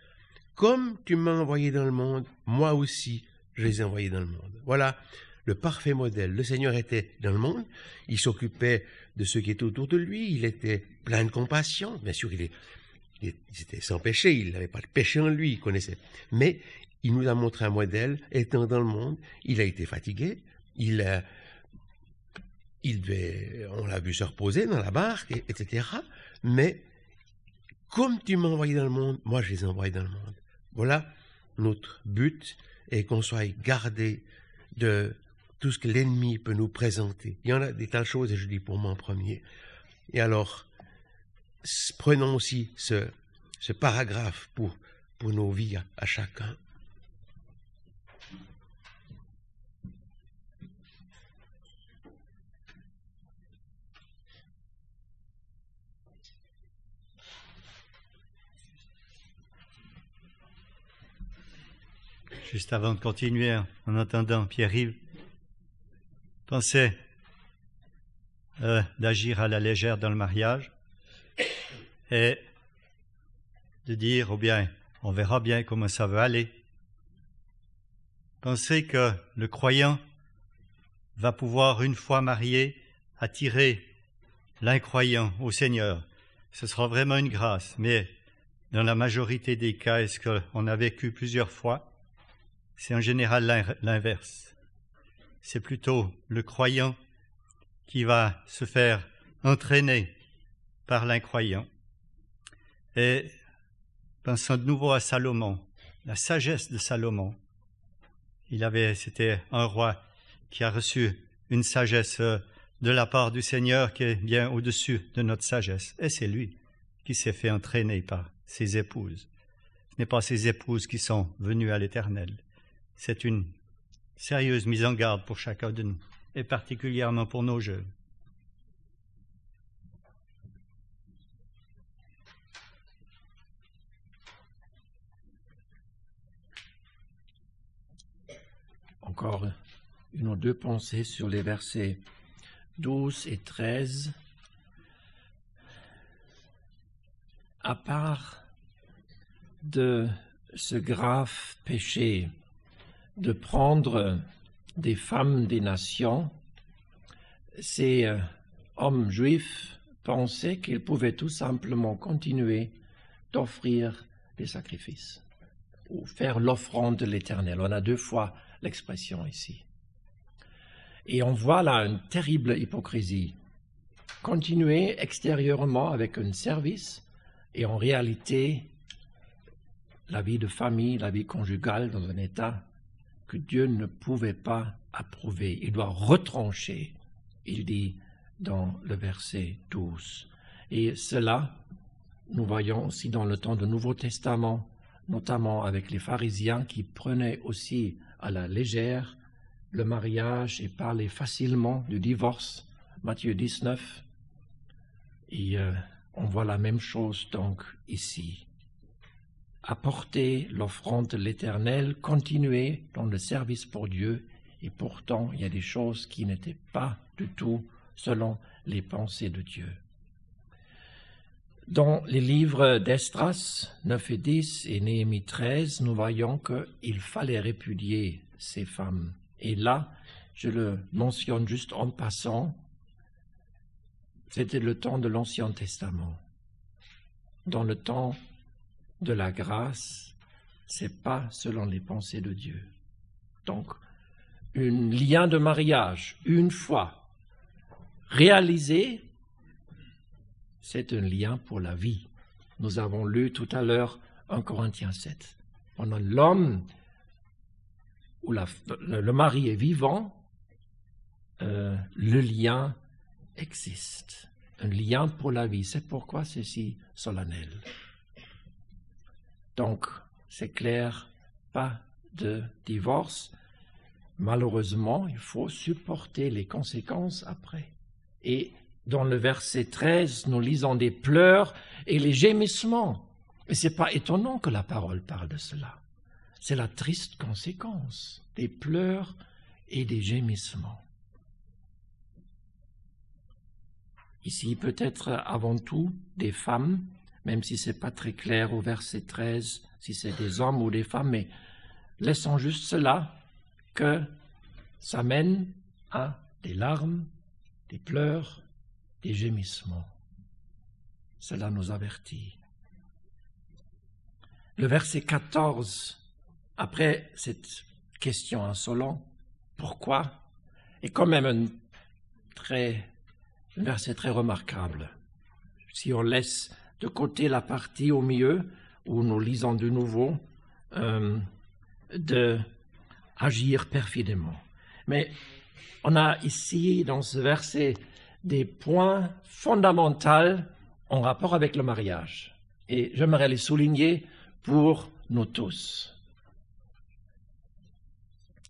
Comme tu m'as envoyé dans le monde, moi aussi je les ai envoyés dans le monde. Voilà le parfait modèle. Le Seigneur était dans le monde, il s'occupait de ceux qui étaient autour de lui, il était plein de compassion. Bien sûr, il, est, il était sans péché, il n'avait pas de péché en lui, il connaissait. Mais il nous a montré un modèle, étant dans le monde, il a été fatigué, il a, il devait, on l'a vu se reposer dans la barque, etc. Mais, comme tu m'as envoyé dans le monde, moi je les ai envoyés dans le monde. Voilà notre but, et qu'on soit gardé de tout ce que l'ennemi peut nous présenter. Il y en a des tas de choses, et je dis pour moi en premier. Et alors, prenons aussi ce, ce paragraphe pour, nos vies à, chacun. juste avant de continuer, en entendant Pierre-Yves, pensez euh, d'agir à la légère dans le mariage et de dire, oh bien, on verra bien comment ça va aller. Pensez que le croyant va pouvoir, une fois marié, attirer l'incroyant au Seigneur ce sera vraiment une grâce. Mais dans la majorité des cas, est-ce qu'on a vécu plusieurs fois? C'est en général l'inverse. C'est plutôt le croyant qui va se faire entraîner par l'incroyant. Et pensons de nouveau à Salomon, la sagesse de Salomon. Il avait, c'était un roi qui a reçu une sagesse euh, de la part du Seigneur qui est bien au-dessus de notre sagesse. Et c'est lui qui s'est fait entraîner par ses épouses. Ce n'est pas ses épouses qui sont venues à l'Éternel. C'est une sérieuse mise en garde pour chacun de nous, et particulièrement pour nos jeunes. Encore une ou deux pensées sur les versets 12 et 13. À part de ce grave péché de prendre des femmes des nations, ces euh, hommes juifs pensaient qu'ils pouvaient tout simplement continuer d'offrir des sacrifices ou faire l'offrande de l'Éternel. On a deux fois l'expression ici. Et on voit là une terrible hypocrisie. Continuer extérieurement avec un service et en réalité la vie de famille, la vie conjugale dans un état que Dieu ne pouvait pas approuver. Il doit retrancher, il dit dans le verset 12. Et cela, nous voyons aussi dans le temps du Nouveau Testament, notamment avec les pharisiens qui prenaient aussi à la légère le mariage et parlaient facilement du divorce. Matthieu 19. Et euh, on voit la même chose donc ici. Apporter l'offrande de l'Éternel, continuer dans le service pour Dieu, et pourtant il y a des choses qui n'étaient pas du tout selon les pensées de Dieu. Dans les livres d'Estras 9 et 10 et Néhémie 13, nous voyons qu'il fallait répudier ces femmes. Et là, je le mentionne juste en passant, c'était le temps de l'Ancien Testament. Dans le temps de la grâce, c'est pas selon les pensées de Dieu. Donc, un lien de mariage, une fois réalisé, c'est un lien pour la vie. Nous avons lu tout à l'heure en Corinthiens 7. Pendant l'homme où le, mari est vivant, euh, le lien existe. Un lien pour la vie. C'est pourquoi c'est si solennel. Donc, c'est clair, pas de divorce. Malheureusement, il faut supporter les conséquences après. Et dans le verset 13, nous lisons des pleurs et les gémissements. Et ce n'est pas étonnant que la parole parle de cela. C'est la triste conséquence des pleurs et des gémissements. Ici, peut-être avant tout des femmes, même si ce n'est pas très clair au verset 13, si c'est des hommes ou des femmes, mais laissons juste cela, que ça mène à des larmes, des pleurs, des gémissements. Cela nous avertit. Le verset 14, après cette question insolente, pourquoi, est quand même un, très, verset très remarquable. Si on laisse de côté la partie au milieu, où nous lisons de nouveau, euh, de agir perfidement. Mais on a ici, dans ce verset, des points fondamentaux en rapport avec le mariage. Et j'aimerais les souligner pour nous tous.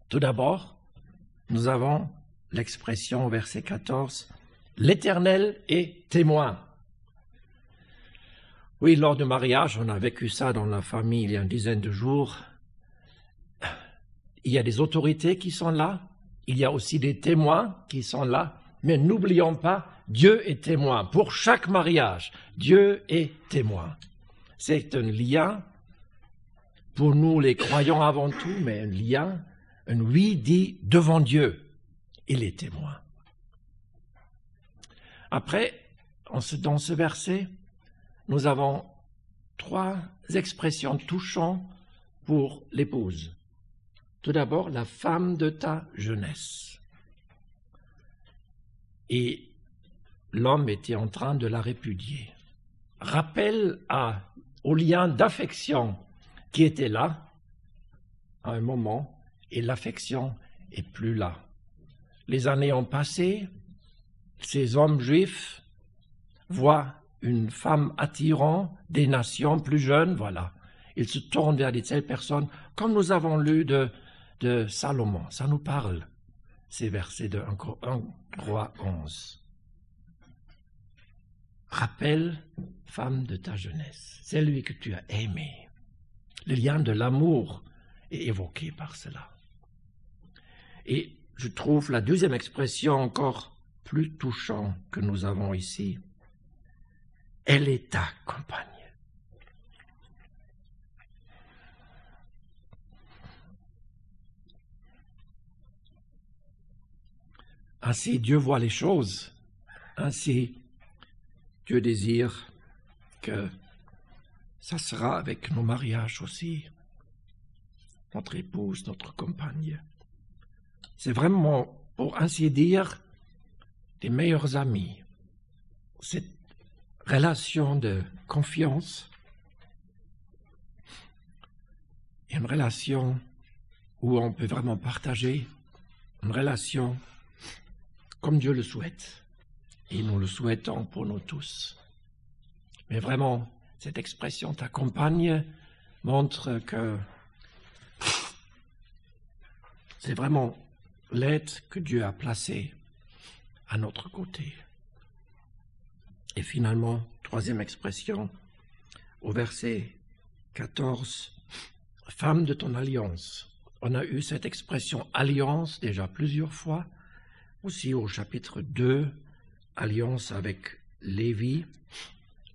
Tout d'abord, nous avons l'expression au verset 14, L'Éternel est témoin. Oui, lors du mariage, on a vécu ça dans la famille il y a une dizaine de jours. Il y a des autorités qui sont là, il y a aussi des témoins qui sont là, mais n'oublions pas, Dieu est témoin. Pour chaque mariage, Dieu est témoin. C'est un lien, pour nous les croyants avant tout, mais un lien, un oui dit devant Dieu. Il est témoin. Après, dans ce verset, nous avons trois expressions touchantes pour l'épouse. Tout d'abord, la femme de ta jeunesse. Et l'homme était en train de la répudier. Rappel au lien d'affection qui était là à un moment, et l'affection est plus là. Les années ont passé, ces hommes juifs voient une femme attirant des nations plus jeunes, voilà. Ils se tournent vers des telles personnes, comme nous avons lu de, de Salomon. Ça nous parle, ces versets de 1 roi 11. Rappelle, femme de ta jeunesse, c'est lui que tu as aimé. Le lien de l'amour est évoqué par cela. Et je trouve la deuxième expression encore plus touchante que nous avons ici. Elle est ta compagne. Ainsi Dieu voit les choses. Ainsi Dieu désire que ça sera avec nos mariages aussi. Notre épouse, notre compagne. C'est vraiment, pour ainsi dire, des meilleurs amis. Cette relation de confiance, une relation où on peut vraiment partager, une relation comme Dieu le souhaite. Et nous le souhaitons pour nous tous. Mais vraiment, cette expression t'accompagne montre que c'est vraiment l'aide que Dieu a placée à notre côté. Et finalement, troisième expression, au verset 14, femme de ton alliance. On a eu cette expression alliance déjà plusieurs fois, aussi au chapitre 2, alliance avec Lévi.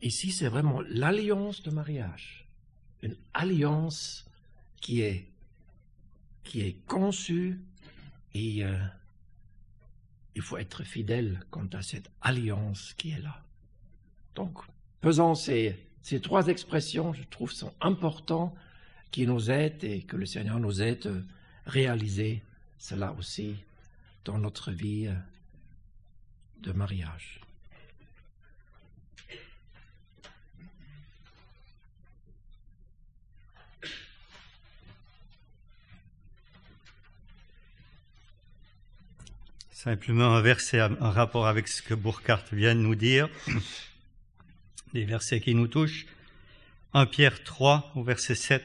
Ici, c'est vraiment l'alliance de mariage, une alliance qui est, qui est conçue et euh, il faut être fidèle quant à cette alliance qui est là. Donc, faisant ces, ces trois expressions, je trouve, sont importants, qui nous aident et que le Seigneur nous aide à réaliser cela aussi dans notre vie de mariage. Simplement un verset en rapport avec ce que Burkhardt vient de nous dire, les versets qui nous touchent. 1 Pierre 3 au verset 7.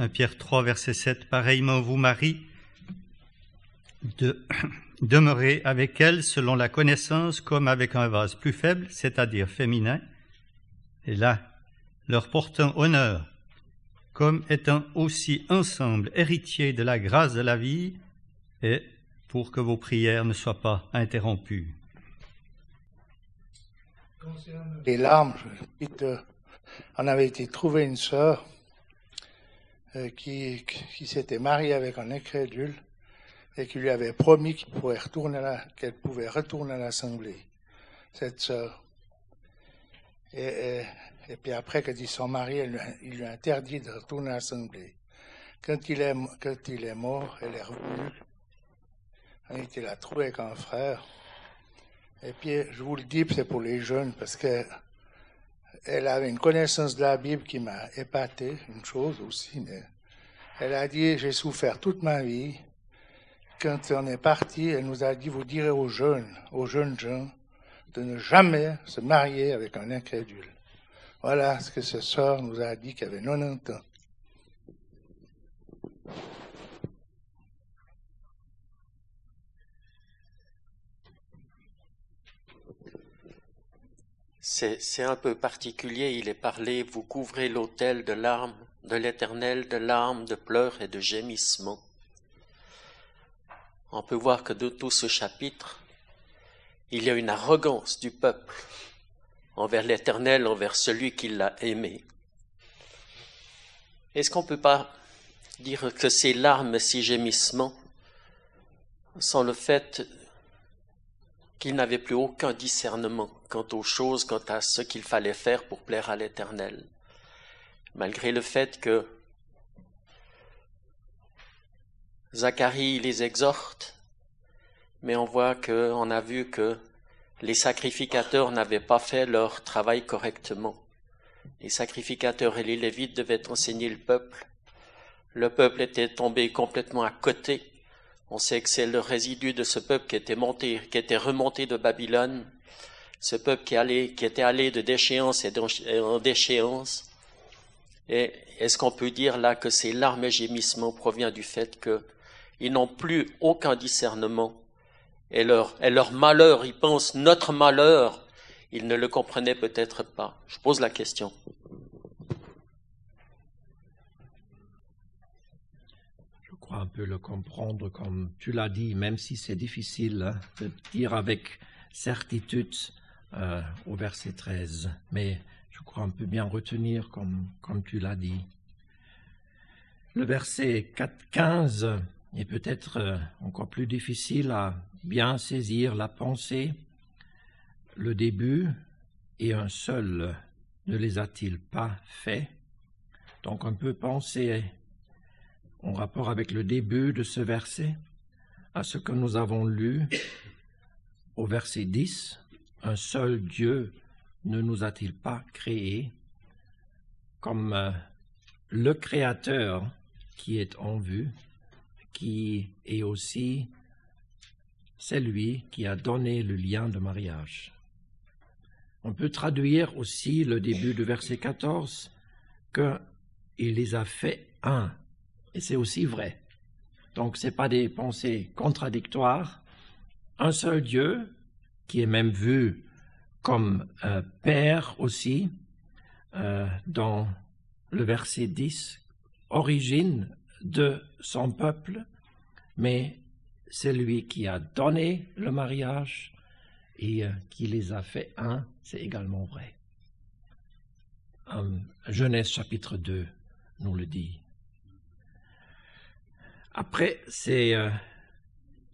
1 Pierre 3, verset 7. Pareillement, vous, Marie, de, demeurez avec elle selon la connaissance comme avec un vase plus faible, c'est-à-dire féminin, et là, leur portant honneur, comme étant aussi ensemble héritiers de la grâce de la vie, et pour que vos prières ne soient pas interrompues. Les larmes, on avait été trouver une sœur? euh, qui, qui s'était mariée avec un incrédule et qui lui avait promis qu'elle pouvait retourner à l'Assemblée, cette sœur. Et, puis après, quand ils sont mariés, il lui interdit de retourner à l'Assemblée. Quand il, est, mort, elle est revenue. Il l'a trouvé avec frère. Et puis, je vous le dis, c'est pour les jeunes, parce que elle avait une connaissance de la Bible qui m'a épaté, une chose aussi, mais elle a dit, j'ai souffert toute ma vie. Quand on est parti, elle nous a dit, vous direz aux jeunes, aux jeunes gens, de ne jamais se marier avec un incrédule. Voilà ce que ce soeur nous a dit qui avait 90 ans. C'est un peu particulier, il est parlé, vous couvrez l'autel de larmes, de l'éternel, de larmes, de pleurs et de gémissements. On peut voir que de tout ce chapitre, il y a une arrogance du peuple envers l'éternel, envers celui qui l'a aimé. Est-ce qu'on ne peut pas dire que ces larmes ces gémissements sont le fait qu'il n'avait plus aucun discernement quant aux choses, quant à ce qu'il fallait faire pour plaire à l'Éternel. Malgré le fait que Zacharie les exhorte, mais on voit que, on a vu que les sacrificateurs n'avaient pas fait leur travail correctement. Les sacrificateurs et les Lévites devaient enseigner le peuple. Le peuple était tombé complètement à côté. On sait que c'est le résidu de ce peuple qui était monté, qui était remonté de Babylone. Ce peuple qui, était allé de déchéance et en déchéance. Et est-ce qu'on peut dire là que ces larmes et gémissements proviennent du fait qu'ils n'ont plus aucun discernement et leur malheur, ils pensent notre malheur, ils ne le comprenaient peut-être pas. Je pose la question. Crois un peu le comprendre comme tu l'as dit, même si c'est difficile hein, de dire avec certitude euh, au verset 13. Mais je crois on peut bien retenir comme, comme tu l'as dit. Le verset 4, 15 est peut-être euh, encore plus difficile à bien saisir la pensée. Le début et un seul ne les a-t-il pas faits? Donc on peut penser en rapport avec le début de ce verset à ce que nous avons lu au verset 10. Un seul Dieu ne nous a-t-il pas créés comme euh, le Créateur qui est en vue, qui est aussi celui qui a donné le lien de mariage. On peut traduire aussi le début du verset 14 qu'il les a fait un. Et c'est aussi vrai. Donc ce n'est pas des pensées contradictoires. Un seul Dieu, qui est même vu comme euh, Père aussi, euh, dans le verset 10, origine de son peuple, mais c'est lui qui a donné le mariage et euh, qui les a fait un, c'est également vrai. Genèse chapitre 2 nous le dit. Après, c'est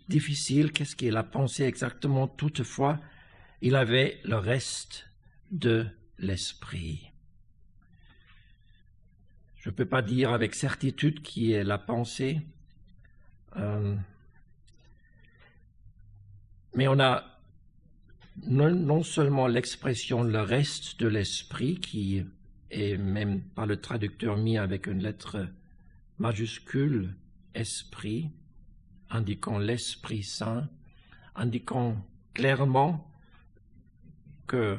difficile, qu'est-ce qu'il a pensé exactement? Toutefois il avait le reste de l'esprit. Je ne peux pas dire avec certitude qui est la pensée, euh, mais on a non, seulement l'expression le reste de l'esprit qui est même par le traducteur mis avec une lettre majuscule esprit, indiquant l'Esprit Saint, indiquant clairement que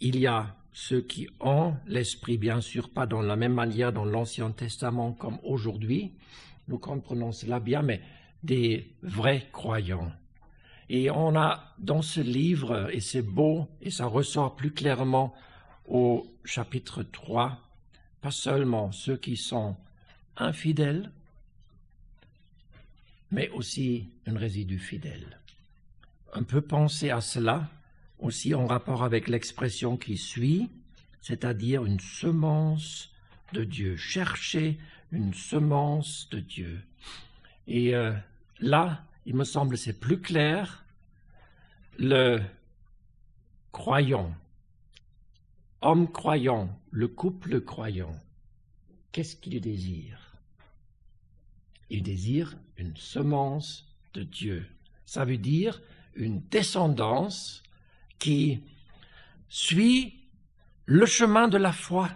il y a ceux qui ont l'esprit, bien sûr, pas dans la même manière dans l'Ancien Testament comme aujourd'hui, nous comprenons cela bien, mais des vrais croyants. Et on a dans ce livre, et c'est beau, et ça ressort plus clairement au chapitre 3, pas seulement ceux qui sont infidèles, mais aussi un résidu fidèle. On peut penser à cela aussi en rapport avec l'expression qui suit, c'est-à-dire une semence de Dieu. Chercher une semence de Dieu. Et euh, là, il me semble, c'est plus clair. Le croyant, homme croyant, le couple croyant, qu'est-ce qu'il désire? Il désire une semence de Dieu. Ça veut dire une descendance qui suit le chemin de la foi.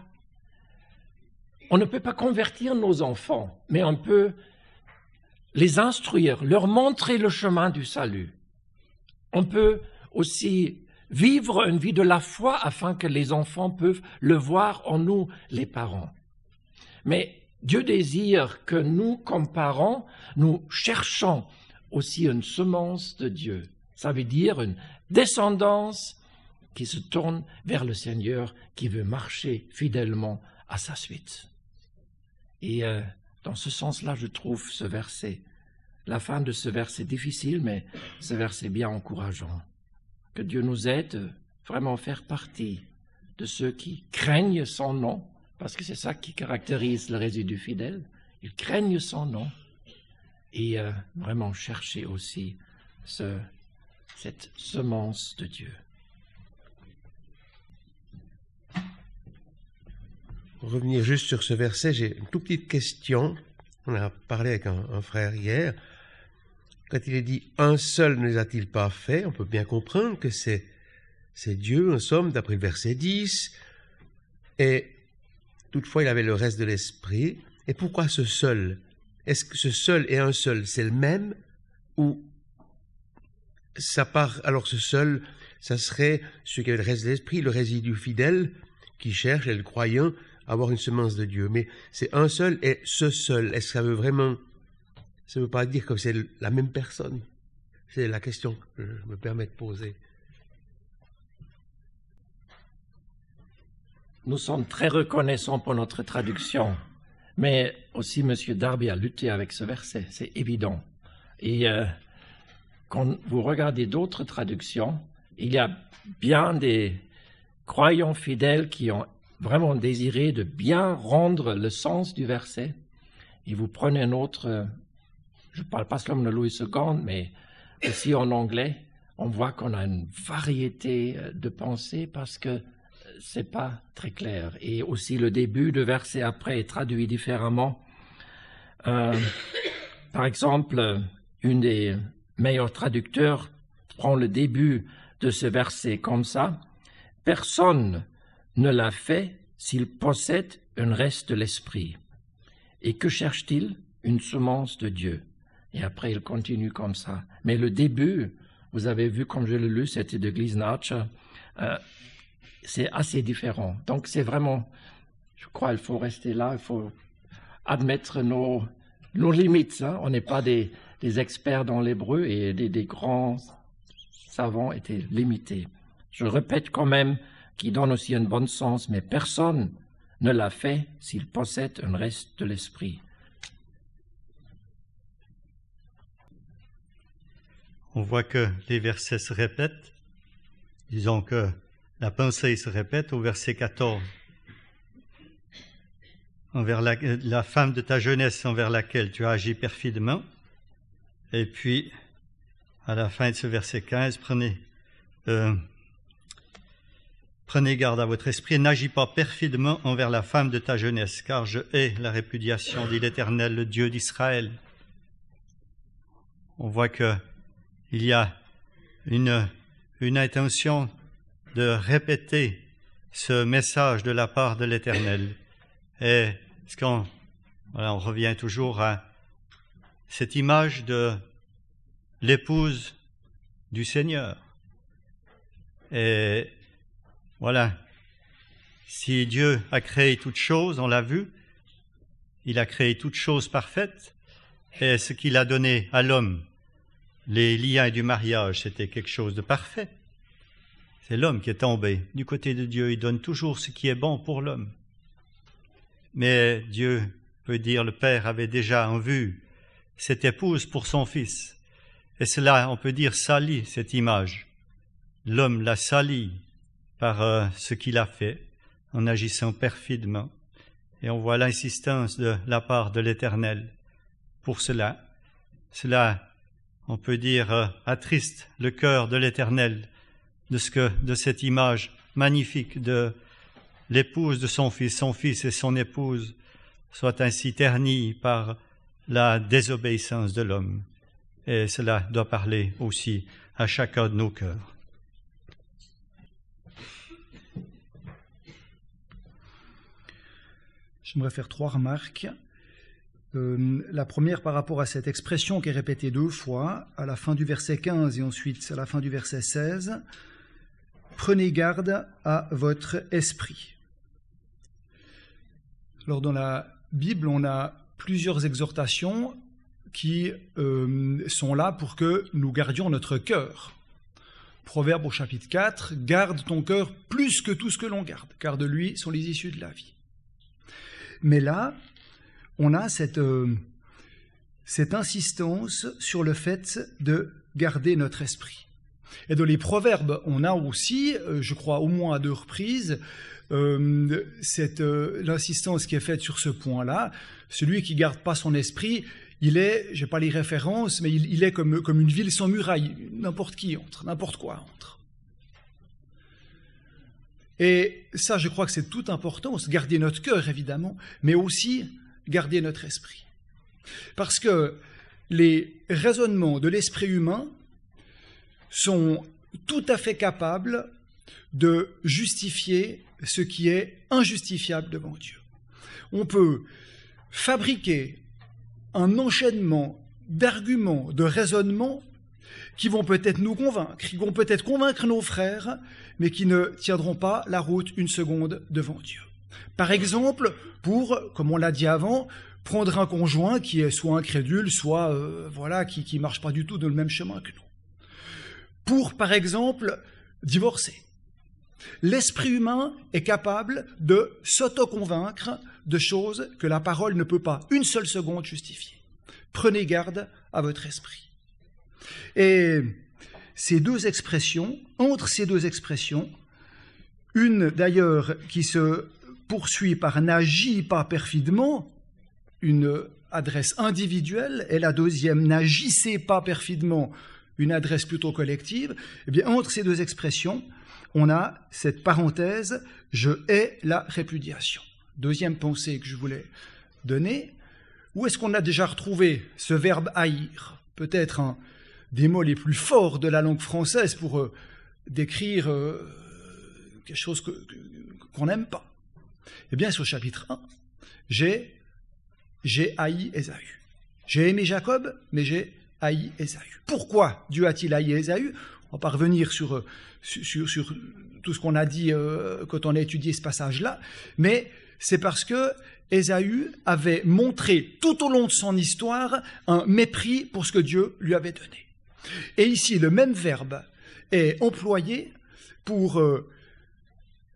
On ne peut pas convertir nos enfants, mais on peut les instruire, leur montrer le chemin du salut. On peut aussi vivre une vie de la foi afin que les enfants peuvent le voir en nous, les parents. Mais Dieu désire que nous, comme parents, nous cherchons aussi une semence de Dieu. Ça veut dire une descendance qui se tourne vers le Seigneur, qui veut marcher fidèlement à sa suite. Et euh, dans ce sens-là, je trouve ce verset, la fin de ce verset difficile, mais ce verset bien encourageant. Que Dieu nous aide vraiment à faire partie de ceux qui craignent son nom, parce que c'est ça qui caractérise le résidu fidèle. ils craignent son nom et euh, vraiment chercher aussi ce, cette semence de Dieu. Pour revenir juste sur ce verset, j'ai une toute petite question. On a parlé avec un, un frère hier. Quand il est dit un seul ne les a-t-il pas fait, on peut bien comprendre que c'est c'est Dieu, en somme, d'après le verset 10. Et toutefois, il avait le reste de l'esprit. Et pourquoi ce seul? Est-ce que ce seul et un seul, c'est le même? Ou ça part, alors ce seul, ça serait celui qui avait le reste de l'esprit, le résidu fidèle, qui cherche, et le croyant, à avoir une semence de Dieu. Mais c'est un seul et ce seul. Est-ce que ça veut vraiment. Ça ne veut pas dire que c'est la même personne? C'est la question que je me permets de poser. Nous sommes très reconnaissants pour notre traduction, mais aussi M. Darby a lutté avec ce verset, c'est évident. Et euh, quand vous regardez d'autres traductions, il y a bien des croyants fidèles qui ont vraiment désiré de bien rendre le sens du verset. Et vous prenez un autre, euh, je ne parle pas seulement de Louis II, mais aussi en anglais, on voit qu'on a une variété euh, de pensées parce que c'est pas très clair. Et aussi le début de verset après est traduit différemment. Euh, par exemple, une des meilleurs traducteurs prend le début de ce verset comme ça. Personne ne l'a fait s'il possède un reste de l'esprit. Et que cherche-t-il? Une semence de Dieu. Et après, il continue comme ça. Mais le début, vous avez vu, comme je l'ai lu, c'était de Glisnach, euh, c'est assez différent. Donc c'est vraiment, je crois, il faut rester là, il faut admettre nos, nos limites. Hein. On n'est pas des, des, experts dans l'hébreu et des, des, grands savants étaient limités. Je répète quand même qu'il donne aussi un bon sens, mais personne ne l'a fait s'il possède un reste de l'esprit. On voit que les versets se répètent. Disons que la pensée se répète au verset 14. Envers la, femme de ta jeunesse envers laquelle tu as agi perfidement. Et puis, à la fin de ce verset 15, prenez, euh, prenez garde à votre esprit n'agis pas perfidement envers la femme de ta jeunesse, car je hais la répudiation, dit l'Éternel, le Dieu d'Israël. On voit que il y a une, une intention de répéter ce message de la part de l'Éternel. Et ce qu'on, on revient toujours à cette image de l'épouse du Seigneur. Et voilà, si Dieu a créé toutes choses, on l'a vu, il a créé toutes choses parfaites, et ce qu'il a donné à l'homme, les liens du mariage, c'était quelque chose de parfait. C'est l'homme qui est tombé. Du côté de Dieu, il donne toujours ce qui est bon pour l'homme. Mais Dieu peut dire, le Père avait déjà en vue cette épouse pour son Fils. Et cela, on peut dire, salit cette image. L'homme l'a sali par euh, ce qu'il a fait en agissant perfidement. Et on voit l'insistance de la part de l'Éternel pour cela. Cela, on peut dire, euh, attriste le cœur de l'Éternel de, ce que, de cette image magnifique de l'épouse de son fils, son fils et son épouse soient ainsi ternis par la désobéissance de l'homme. Et cela doit parler aussi à chacun de nos cœurs. J'aimerais faire trois remarques. Euh, la première par rapport à cette expression qui est répétée deux fois, à la fin du verset 15 et ensuite à la fin du verset 16 prenez garde à votre esprit. Alors dans la Bible, on a plusieurs exhortations qui euh, sont là pour que nous gardions notre cœur. Proverbe au chapitre 4, garde ton cœur plus que tout ce que l'on garde, car de lui sont les issues de la vie. Mais là, on a euh, cette insistance sur le fait de garder notre esprit. Et dans les proverbes, on a aussi, euh, je crois au moins à deux reprises, euh, cette euh, l'insistance qui est faite sur ce point-là. Celui qui garde pas son esprit, il est, j'ai pas les références, mais il, est comme, comme une ville sans muraille. N'importe qui entre, n'importe quoi entre. Et ça, je crois que c'est toute importance, garder notre cœur évidemment, mais aussi garder notre esprit. Parce que les raisonnements de l'esprit humain sont tout à fait capables de justifier ce qui est injustifiable devant Dieu. On peut fabriquer un enchaînement d'arguments, de raisonnements qui vont peut-être nous convaincre, qui vont peut-être convaincre nos frères, mais qui ne tiendront pas la route une seconde devant Dieu. Par exemple, pour, comme on l'a dit avant, prendre un conjoint qui est soit incrédule, soit euh, voilà, qui qui marche pas du tout dans le même chemin que nous. Pour, par exemple, divorcer. L'esprit humain est capable de s'auto-convaincre de choses que la parole ne peut pas une seule seconde justifier. Prenez garde à votre esprit. Et ces deux expressions, entre ces deux expressions, une d'ailleurs qui se poursuit par n'agis pas perfidement, une adresse individuelle, et la deuxième n'agissez pas perfidement, une adresse plutôt collective, eh entre ces deux expressions, on a cette parenthèse, je hais la répudiation. Deuxième pensée que je voulais donner, où est-ce qu'on a déjà retrouvé ce verbe haïr? Peut-être un des mots les plus forts de la langue française pour euh, décrire euh, quelque chose qu'on n'aime pas. Eh bien, sur chapitre 1, j'ai, j'ai haï Ésaü. J'ai aimé Jacob, mais j'ai Pourquoi Dieu a-t-il haï Ésaü On va pas revenir sur, euh, sur, tout ce qu'on a dit euh, quand on a étudié ce passage-là, mais c'est parce que Ésaü avait montré tout au long de son histoire un mépris pour ce que Dieu lui avait donné. Et ici, le même verbe est employé pour euh,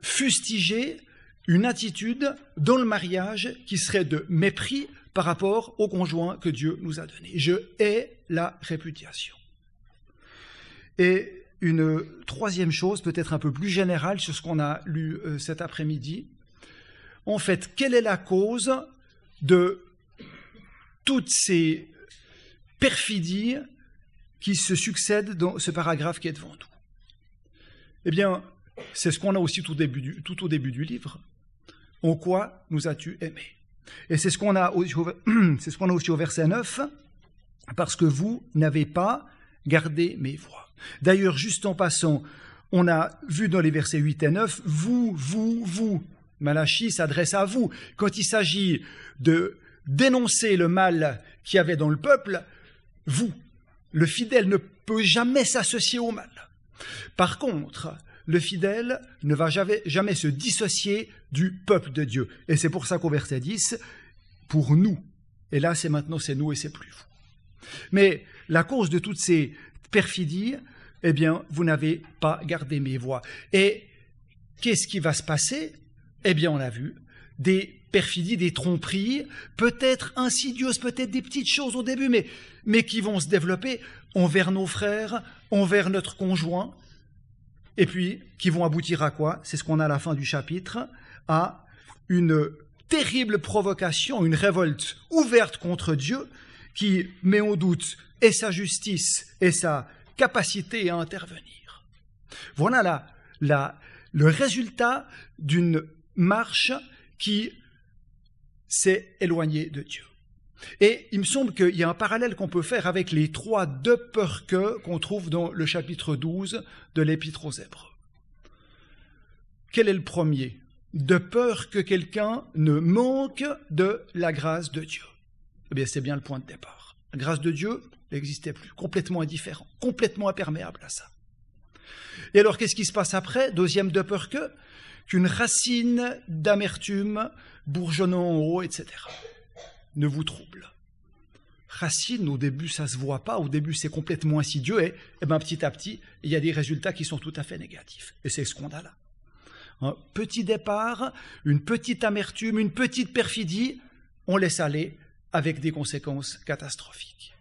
fustiger une attitude dans le mariage qui serait de mépris par rapport au conjoint que Dieu nous a donné. Je hais la répudiation. Et une troisième chose, peut-être un peu plus générale sur ce qu'on a lu euh, cet après-midi. En fait, quelle est la cause de toutes ces perfidies qui se succèdent dans ce paragraphe qui est devant nous? Eh bien, c'est ce qu'on a aussi tout, début tout au début du livre. En quoi nous as-tu aimé? Et c'est ce qu'on a, aussi au verset 9, parce que vous n'avez pas gardé mes voix. D'ailleurs, juste en passant, on a vu dans les versets 8 et 9, vous, vous, vous. Malachie s'adresse à vous. Quand il s'agit de dénoncer le mal qu'il y avait dans le peuple, vous, le fidèle ne peut jamais s'associer au mal. Par contre, le fidèle ne va jamais, se dissocier du peuple de Dieu. Et c'est pour ça qu'au verset 10, pour nous, et là c'est maintenant c'est nous et c'est plus vous. Mais la cause de toutes ces perfidies, eh bien, vous n'avez pas gardé mes voix. Et qu'est-ce qui va se passer? Eh bien, on l'a vu, des perfidies, des tromperies, peut-être insidieuses, peut-être des petites choses au début, mais, mais qui vont se développer envers nos frères, envers notre conjoint, et puis qui vont aboutir à quoi? C'est ce qu'on a à la fin du chapitre, à une terrible provocation, une révolte ouverte contre Dieu qui met en doute et sa justice et sa capacité à intervenir. Voilà la, la, le résultat d'une marche qui s'est éloignée de Dieu. Et il me semble qu'il y a un parallèle qu'on peut faire avec les trois de peur que qu'on trouve dans le chapitre 12 de l'Épître aux Hébreux. Quel est le premier? De peur que quelqu'un ne manque de la grâce de Dieu. Eh bien, c'est bien le point de départ. La grâce de Dieu n'existait plus, complètement indifférent, complètement imperméable à ça. Et alors, qu'est-ce qui se passe après? Deuxième de peur que qu'une racine d'amertume bourgeonnant en haut, etc ne vous trouble. Racine, au début, ça se voit pas, au début, c'est complètement insidieux, et, et ben, petit à petit, il y a des résultats qui sont tout à fait négatifs. Et c'est ce qu'on a là. Un petit départ, une petite amertume, une petite perfidie, on laisse aller avec des conséquences catastrophiques.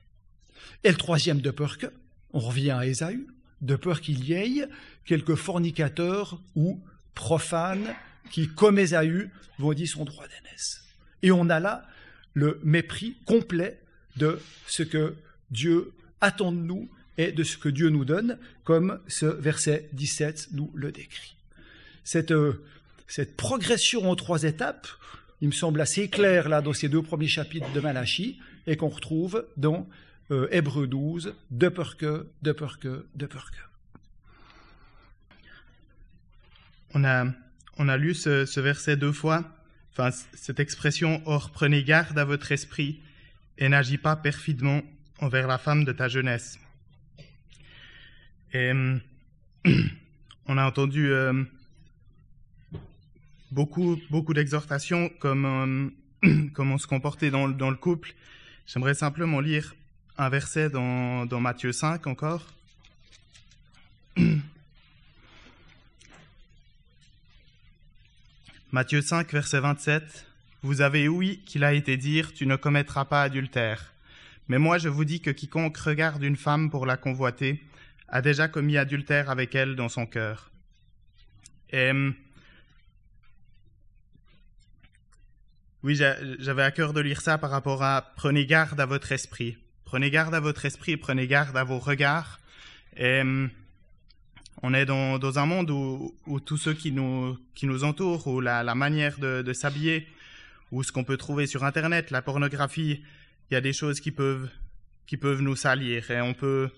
Et le troisième de peur que, on revient à Ésaü, de peur qu'il y ait quelques fornicateurs ou profanes qui, comme Ésaü, vont son droit d'aînesse. Et on a là le mépris complet de ce que Dieu attend de nous et de ce que Dieu nous donne, comme ce verset 17 nous le décrit. Cette, euh, cette progression en trois étapes, il me semble assez claire là dans ces deux premiers chapitres de Malachie, et qu'on retrouve dans euh, Hébreu 12, de peur que, de peur que, de peur que. On a, on a lu ce verset deux fois, enfin cette expression Or prenez garde à votre esprit et n'agis pas perfidement envers la femme de ta jeunesse. Et on a entendu euh, beaucoup, beaucoup d'exhortations comme, euh, comment se comporter dans, le couple. J'aimerais simplement lire un verset dans Matthieu 5 encore. Matthieu 5, verset 27. Vous avez ouï qu'il a été dire, tu ne commettras pas adultère. Mais moi je vous dis que quiconque regarde une femme pour la convoiter a déjà commis adultère avec elle dans son cœur. Oui, j'avais à cœur de lire ça par rapport à prenez garde à votre esprit. Prenez garde à votre esprit prenez garde à vos regards. On est dans, un monde où, où, tous ceux qui nous, qui entourent, ou la, manière de, s'habiller, ou ce qu'on peut trouver sur Internet, la pornographie, il y a des choses qui peuvent, qui peuvent nous salir et on peut,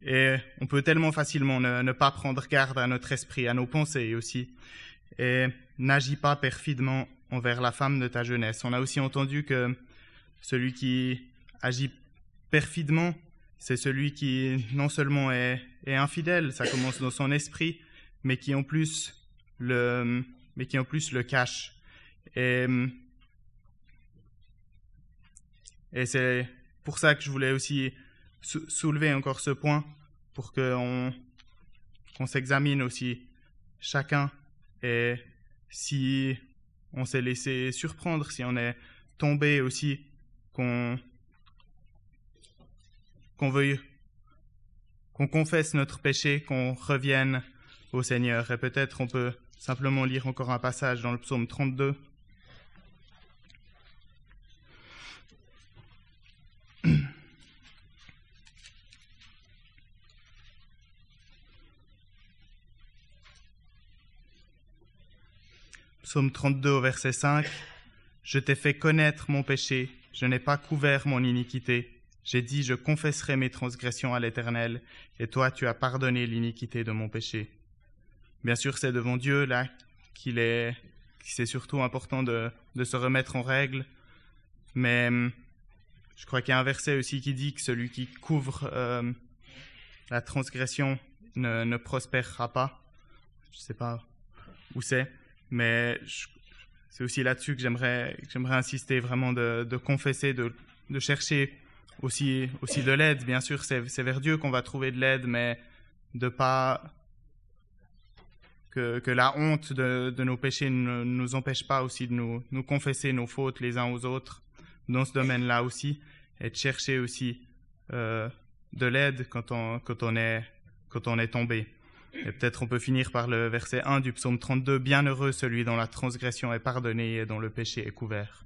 et on peut tellement facilement ne, ne pas prendre garde à notre esprit, à nos pensées aussi. Et n'agis pas perfidement envers la femme de ta jeunesse. On a aussi entendu que celui qui agit perfidement, c'est celui qui non seulement est, infidèle, ça commence dans son esprit, mais qui en plus le, mais qui en plus le cache. Et, et c'est pour ça que je voulais aussi soulever encore ce point, pour qu'on qu'on s'examine aussi chacun et si on s'est laissé surprendre, si on est tombé aussi, qu'on qu'on veuille qu'on confesse notre péché, qu'on revienne au Seigneur. Et peut-être on peut simplement lire encore un passage dans le psaume 32. Psaume 32 au verset 5. Je t'ai fait connaître mon péché, je n'ai pas couvert mon iniquité. J'ai dit, je confesserai mes transgressions à l'Éternel, et toi tu as pardonné l'iniquité de mon péché. Bien sûr, c'est devant Dieu là qu'il est, c'est surtout important de, se remettre en règle, mais je crois qu'il y a un verset aussi qui dit que celui qui couvre euh, la transgression ne, prospérera pas. Je ne sais pas où c'est, mais c'est aussi là-dessus que j'aimerais insister vraiment de, confesser, de, chercher aussi aussi de l'aide. Bien sûr, c'est vers Dieu qu'on va trouver de l'aide, mais de pas que, la honte de, nos péchés ne nous empêche pas aussi de nous, nous confesser nos fautes les uns aux autres dans ce domaine-là aussi, et de chercher aussi euh, de l'aide quand on quand on est quand on est tombé. Et peut-être on peut finir par le verset 1 du psaume 32, Bienheureux celui dont la transgression est pardonnée et dont le péché est couvert.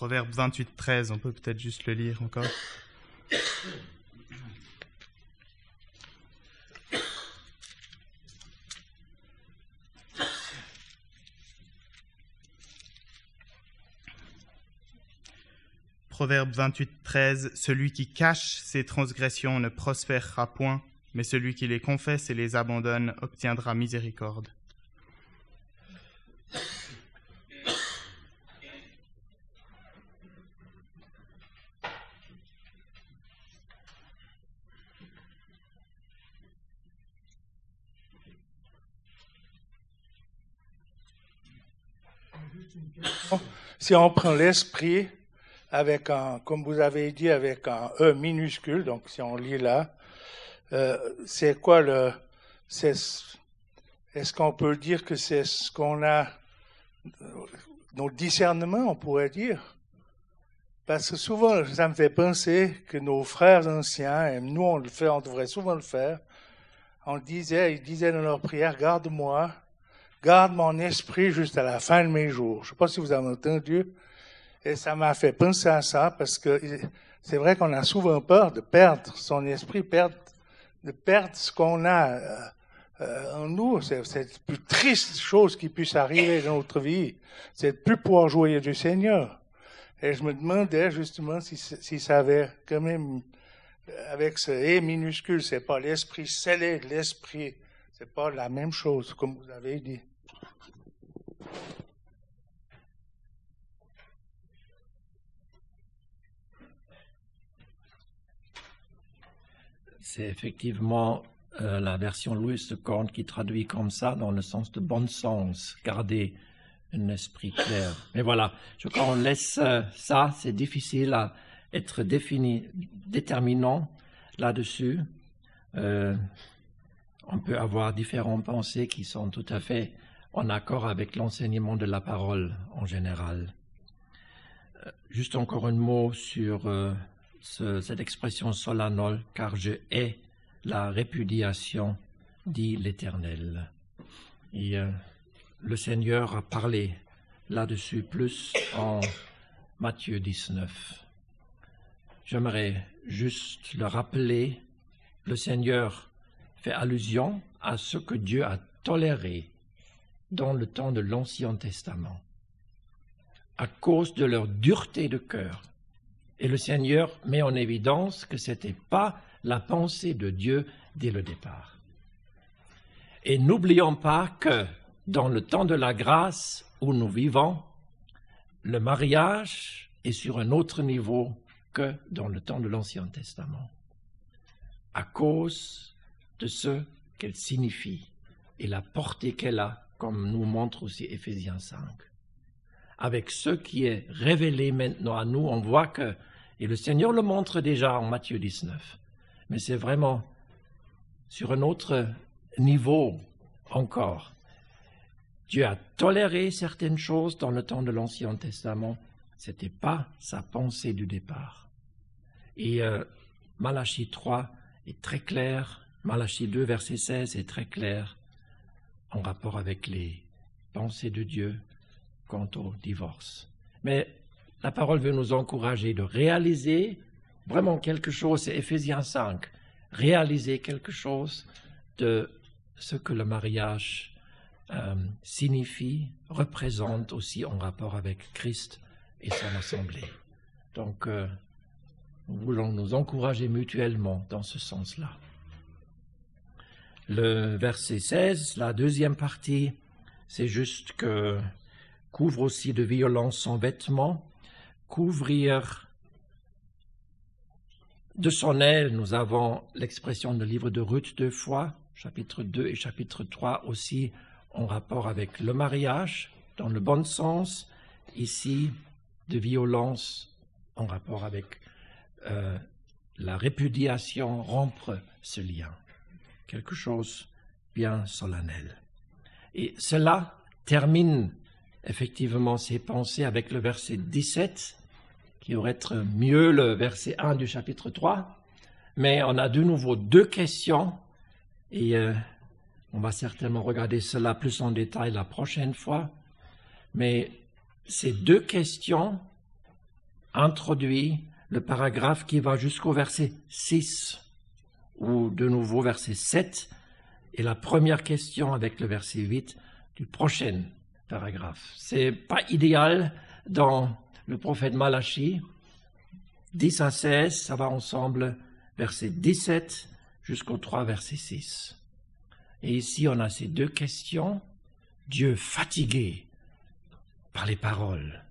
Proverbe 28, 13, on peut peut-être juste le lire encore. Proverbe 28, 13, Celui qui cache ses transgressions ne prospérera point, mais celui qui les confesse et les abandonne obtiendra miséricorde. Si on prend l'esprit avec un, comme vous avez dit, avec un E minuscule, donc si on lit là, euh, c'est quoi le, est-ce qu'on peut dire que c'est ce qu'on a, nos discernements, on pourrait dire? Parce que souvent, ça me fait penser que nos frères anciens, et nous on le fait, on devrait souvent le faire, on disait, ils disaient dans leur prière, garde-moi, garde mon esprit jusqu'à la fin de mes jours. Je ne sais pas si vous avez entendu, et ça m'a fait penser à ça, parce que c'est vrai qu'on a souvent peur de perdre son esprit, perdre, de perdre ce qu'on a euh, euh, en nous. C'est la plus triste chose qui puisse arriver dans notre vie, c'est de plus pouvoir jouer du Seigneur. Et je me demandais justement si, si ça avait quand même, avec ce E minuscule, c'est pas l'esprit scellé l'esprit, c'est pas la même chose, comme vous avez dit. C'est effectivement euh, la version Louis de Corne qui traduit comme ça dans le sens de bon sens, garder un esprit clair. Mais voilà, je crois qu'on laisse euh, ça, c'est difficile à être défini, déterminant là-dessus. Euh, on peut avoir différentes pensées qui sont tout à fait en accord avec l'enseignement de la parole en général. juste encore un mot sur cette expression solennelle, car je hais la répudiation, dit l'Éternel. Euh, le Seigneur a parlé là-dessus plus en Matthieu 19. J'aimerais juste le rappeler, le Seigneur fait allusion à ce que Dieu a toléré dans le temps de l'Ancien Testament, à cause de leur dureté de cœur, et le Seigneur met en évidence que ce n'était pas la pensée de Dieu dès le départ. Et n'oublions pas que dans le temps de la grâce où nous vivons, le mariage est sur un autre niveau que dans le temps de l'Ancien Testament, à cause de ce qu'elle signifie et la portée qu'elle a, comme nous montre aussi Éphésiens 5. Avec ce qui est révélé maintenant à nous, on voit que et le Seigneur le montre déjà en Matthieu 19. Mais c'est vraiment sur un autre niveau encore. Dieu a toléré certaines choses dans le temps de l'Ancien Testament. Ce n'était pas sa pensée du départ. Et euh, Malachie 3 est très clair. Malachie 2, verset 16 est très clair en rapport avec les pensées de Dieu quant au divorce. Mais la parole veut nous encourager de réaliser vraiment quelque chose, c'est Ephésiens 5, réaliser quelque chose de ce que le mariage euh, signifie, représente aussi en rapport avec Christ et son assemblée. Donc, euh, nous voulons nous encourager mutuellement dans ce sens-là. Le verset 16, la deuxième partie, c'est juste que couvre aussi de violence son vêtement couvrir de son aile, nous avons l'expression du livre de Ruth deux fois, chapitre 2 et chapitre 3 aussi en rapport avec le mariage, dans le bon sens, ici de violence en rapport avec euh, la répudiation, rompre ce lien. Quelque chose bien solennel. Et cela termine effectivement ses pensées avec le verset 17 qui aurait être mieux le verset 1 du chapitre 3. Mais on a de nouveau deux questions et euh, on va certainement regarder cela plus en détail la prochaine fois. Mais ces deux questions introduisent le paragraphe qui va jusqu'au verset 6 ou de nouveau verset 7 et la première question avec le verset 8 du prochain paragraphe. C'est pas idéal dans le prophète Malachi, 10 à 16, ça va ensemble, verset 17 jusqu'au 3, verset 6. Et ici, on a ces deux questions. Dieu fatigué par les paroles.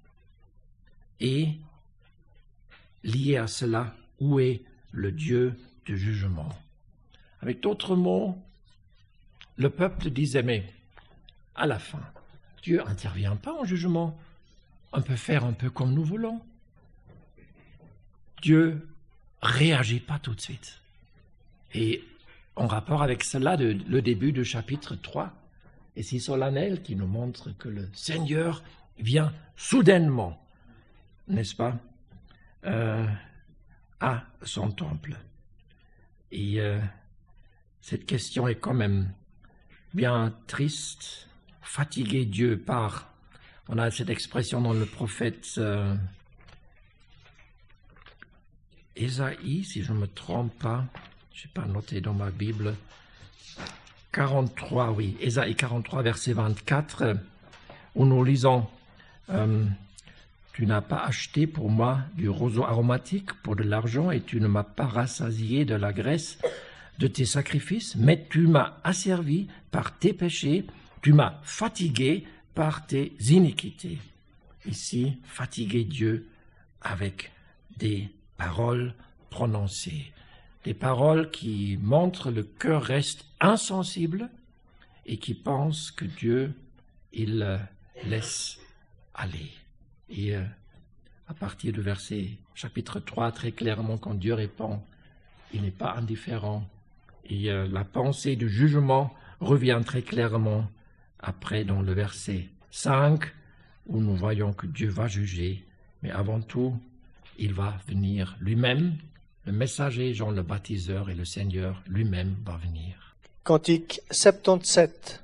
Et, lié à cela, où est le Dieu jugement Avec d'autres mots, le peuple disait, mais à la fin, Dieu n'intervient pas en jugement on peut faire un peu comme nous voulons. Dieu réagit pas tout de suite. Et en rapport avec cela, le début du chapitre 3 est si solennel qui nous montre que le Seigneur vient soudainement, n'est-ce pas euh, à son temple. Et euh, cette question est quand même bien triste. Fatiguer Dieu par, on a cette expression dans le prophète euh, Ésaïe, si je ne me trompe pas, je n'ai pas noté dans ma Bible, 43, oui, Ésaïe 43, verset 24, où nous lisons euh, Tu n'as pas acheté pour moi du roseau aromatique pour de l'argent et tu ne m'as pas rassasié de la graisse de tes sacrifices, mais tu m'as asservi par tes péchés, tu m'as fatigué par tes iniquités. Ici, fatiguer Dieu avec des paroles prononcées, des paroles qui montrent le cœur reste insensible et qui pense que Dieu, il laisse aller. Et euh, à partir du verset chapitre 3, très clairement, quand Dieu répond, il n'est pas indifférent. Et euh, la pensée du jugement revient très clairement après dans le verset 5, où nous voyons que Dieu va juger, mais avant tout, il va venir lui-même, le messager Jean le baptiseur et le Seigneur lui-même va venir. Cantique 77.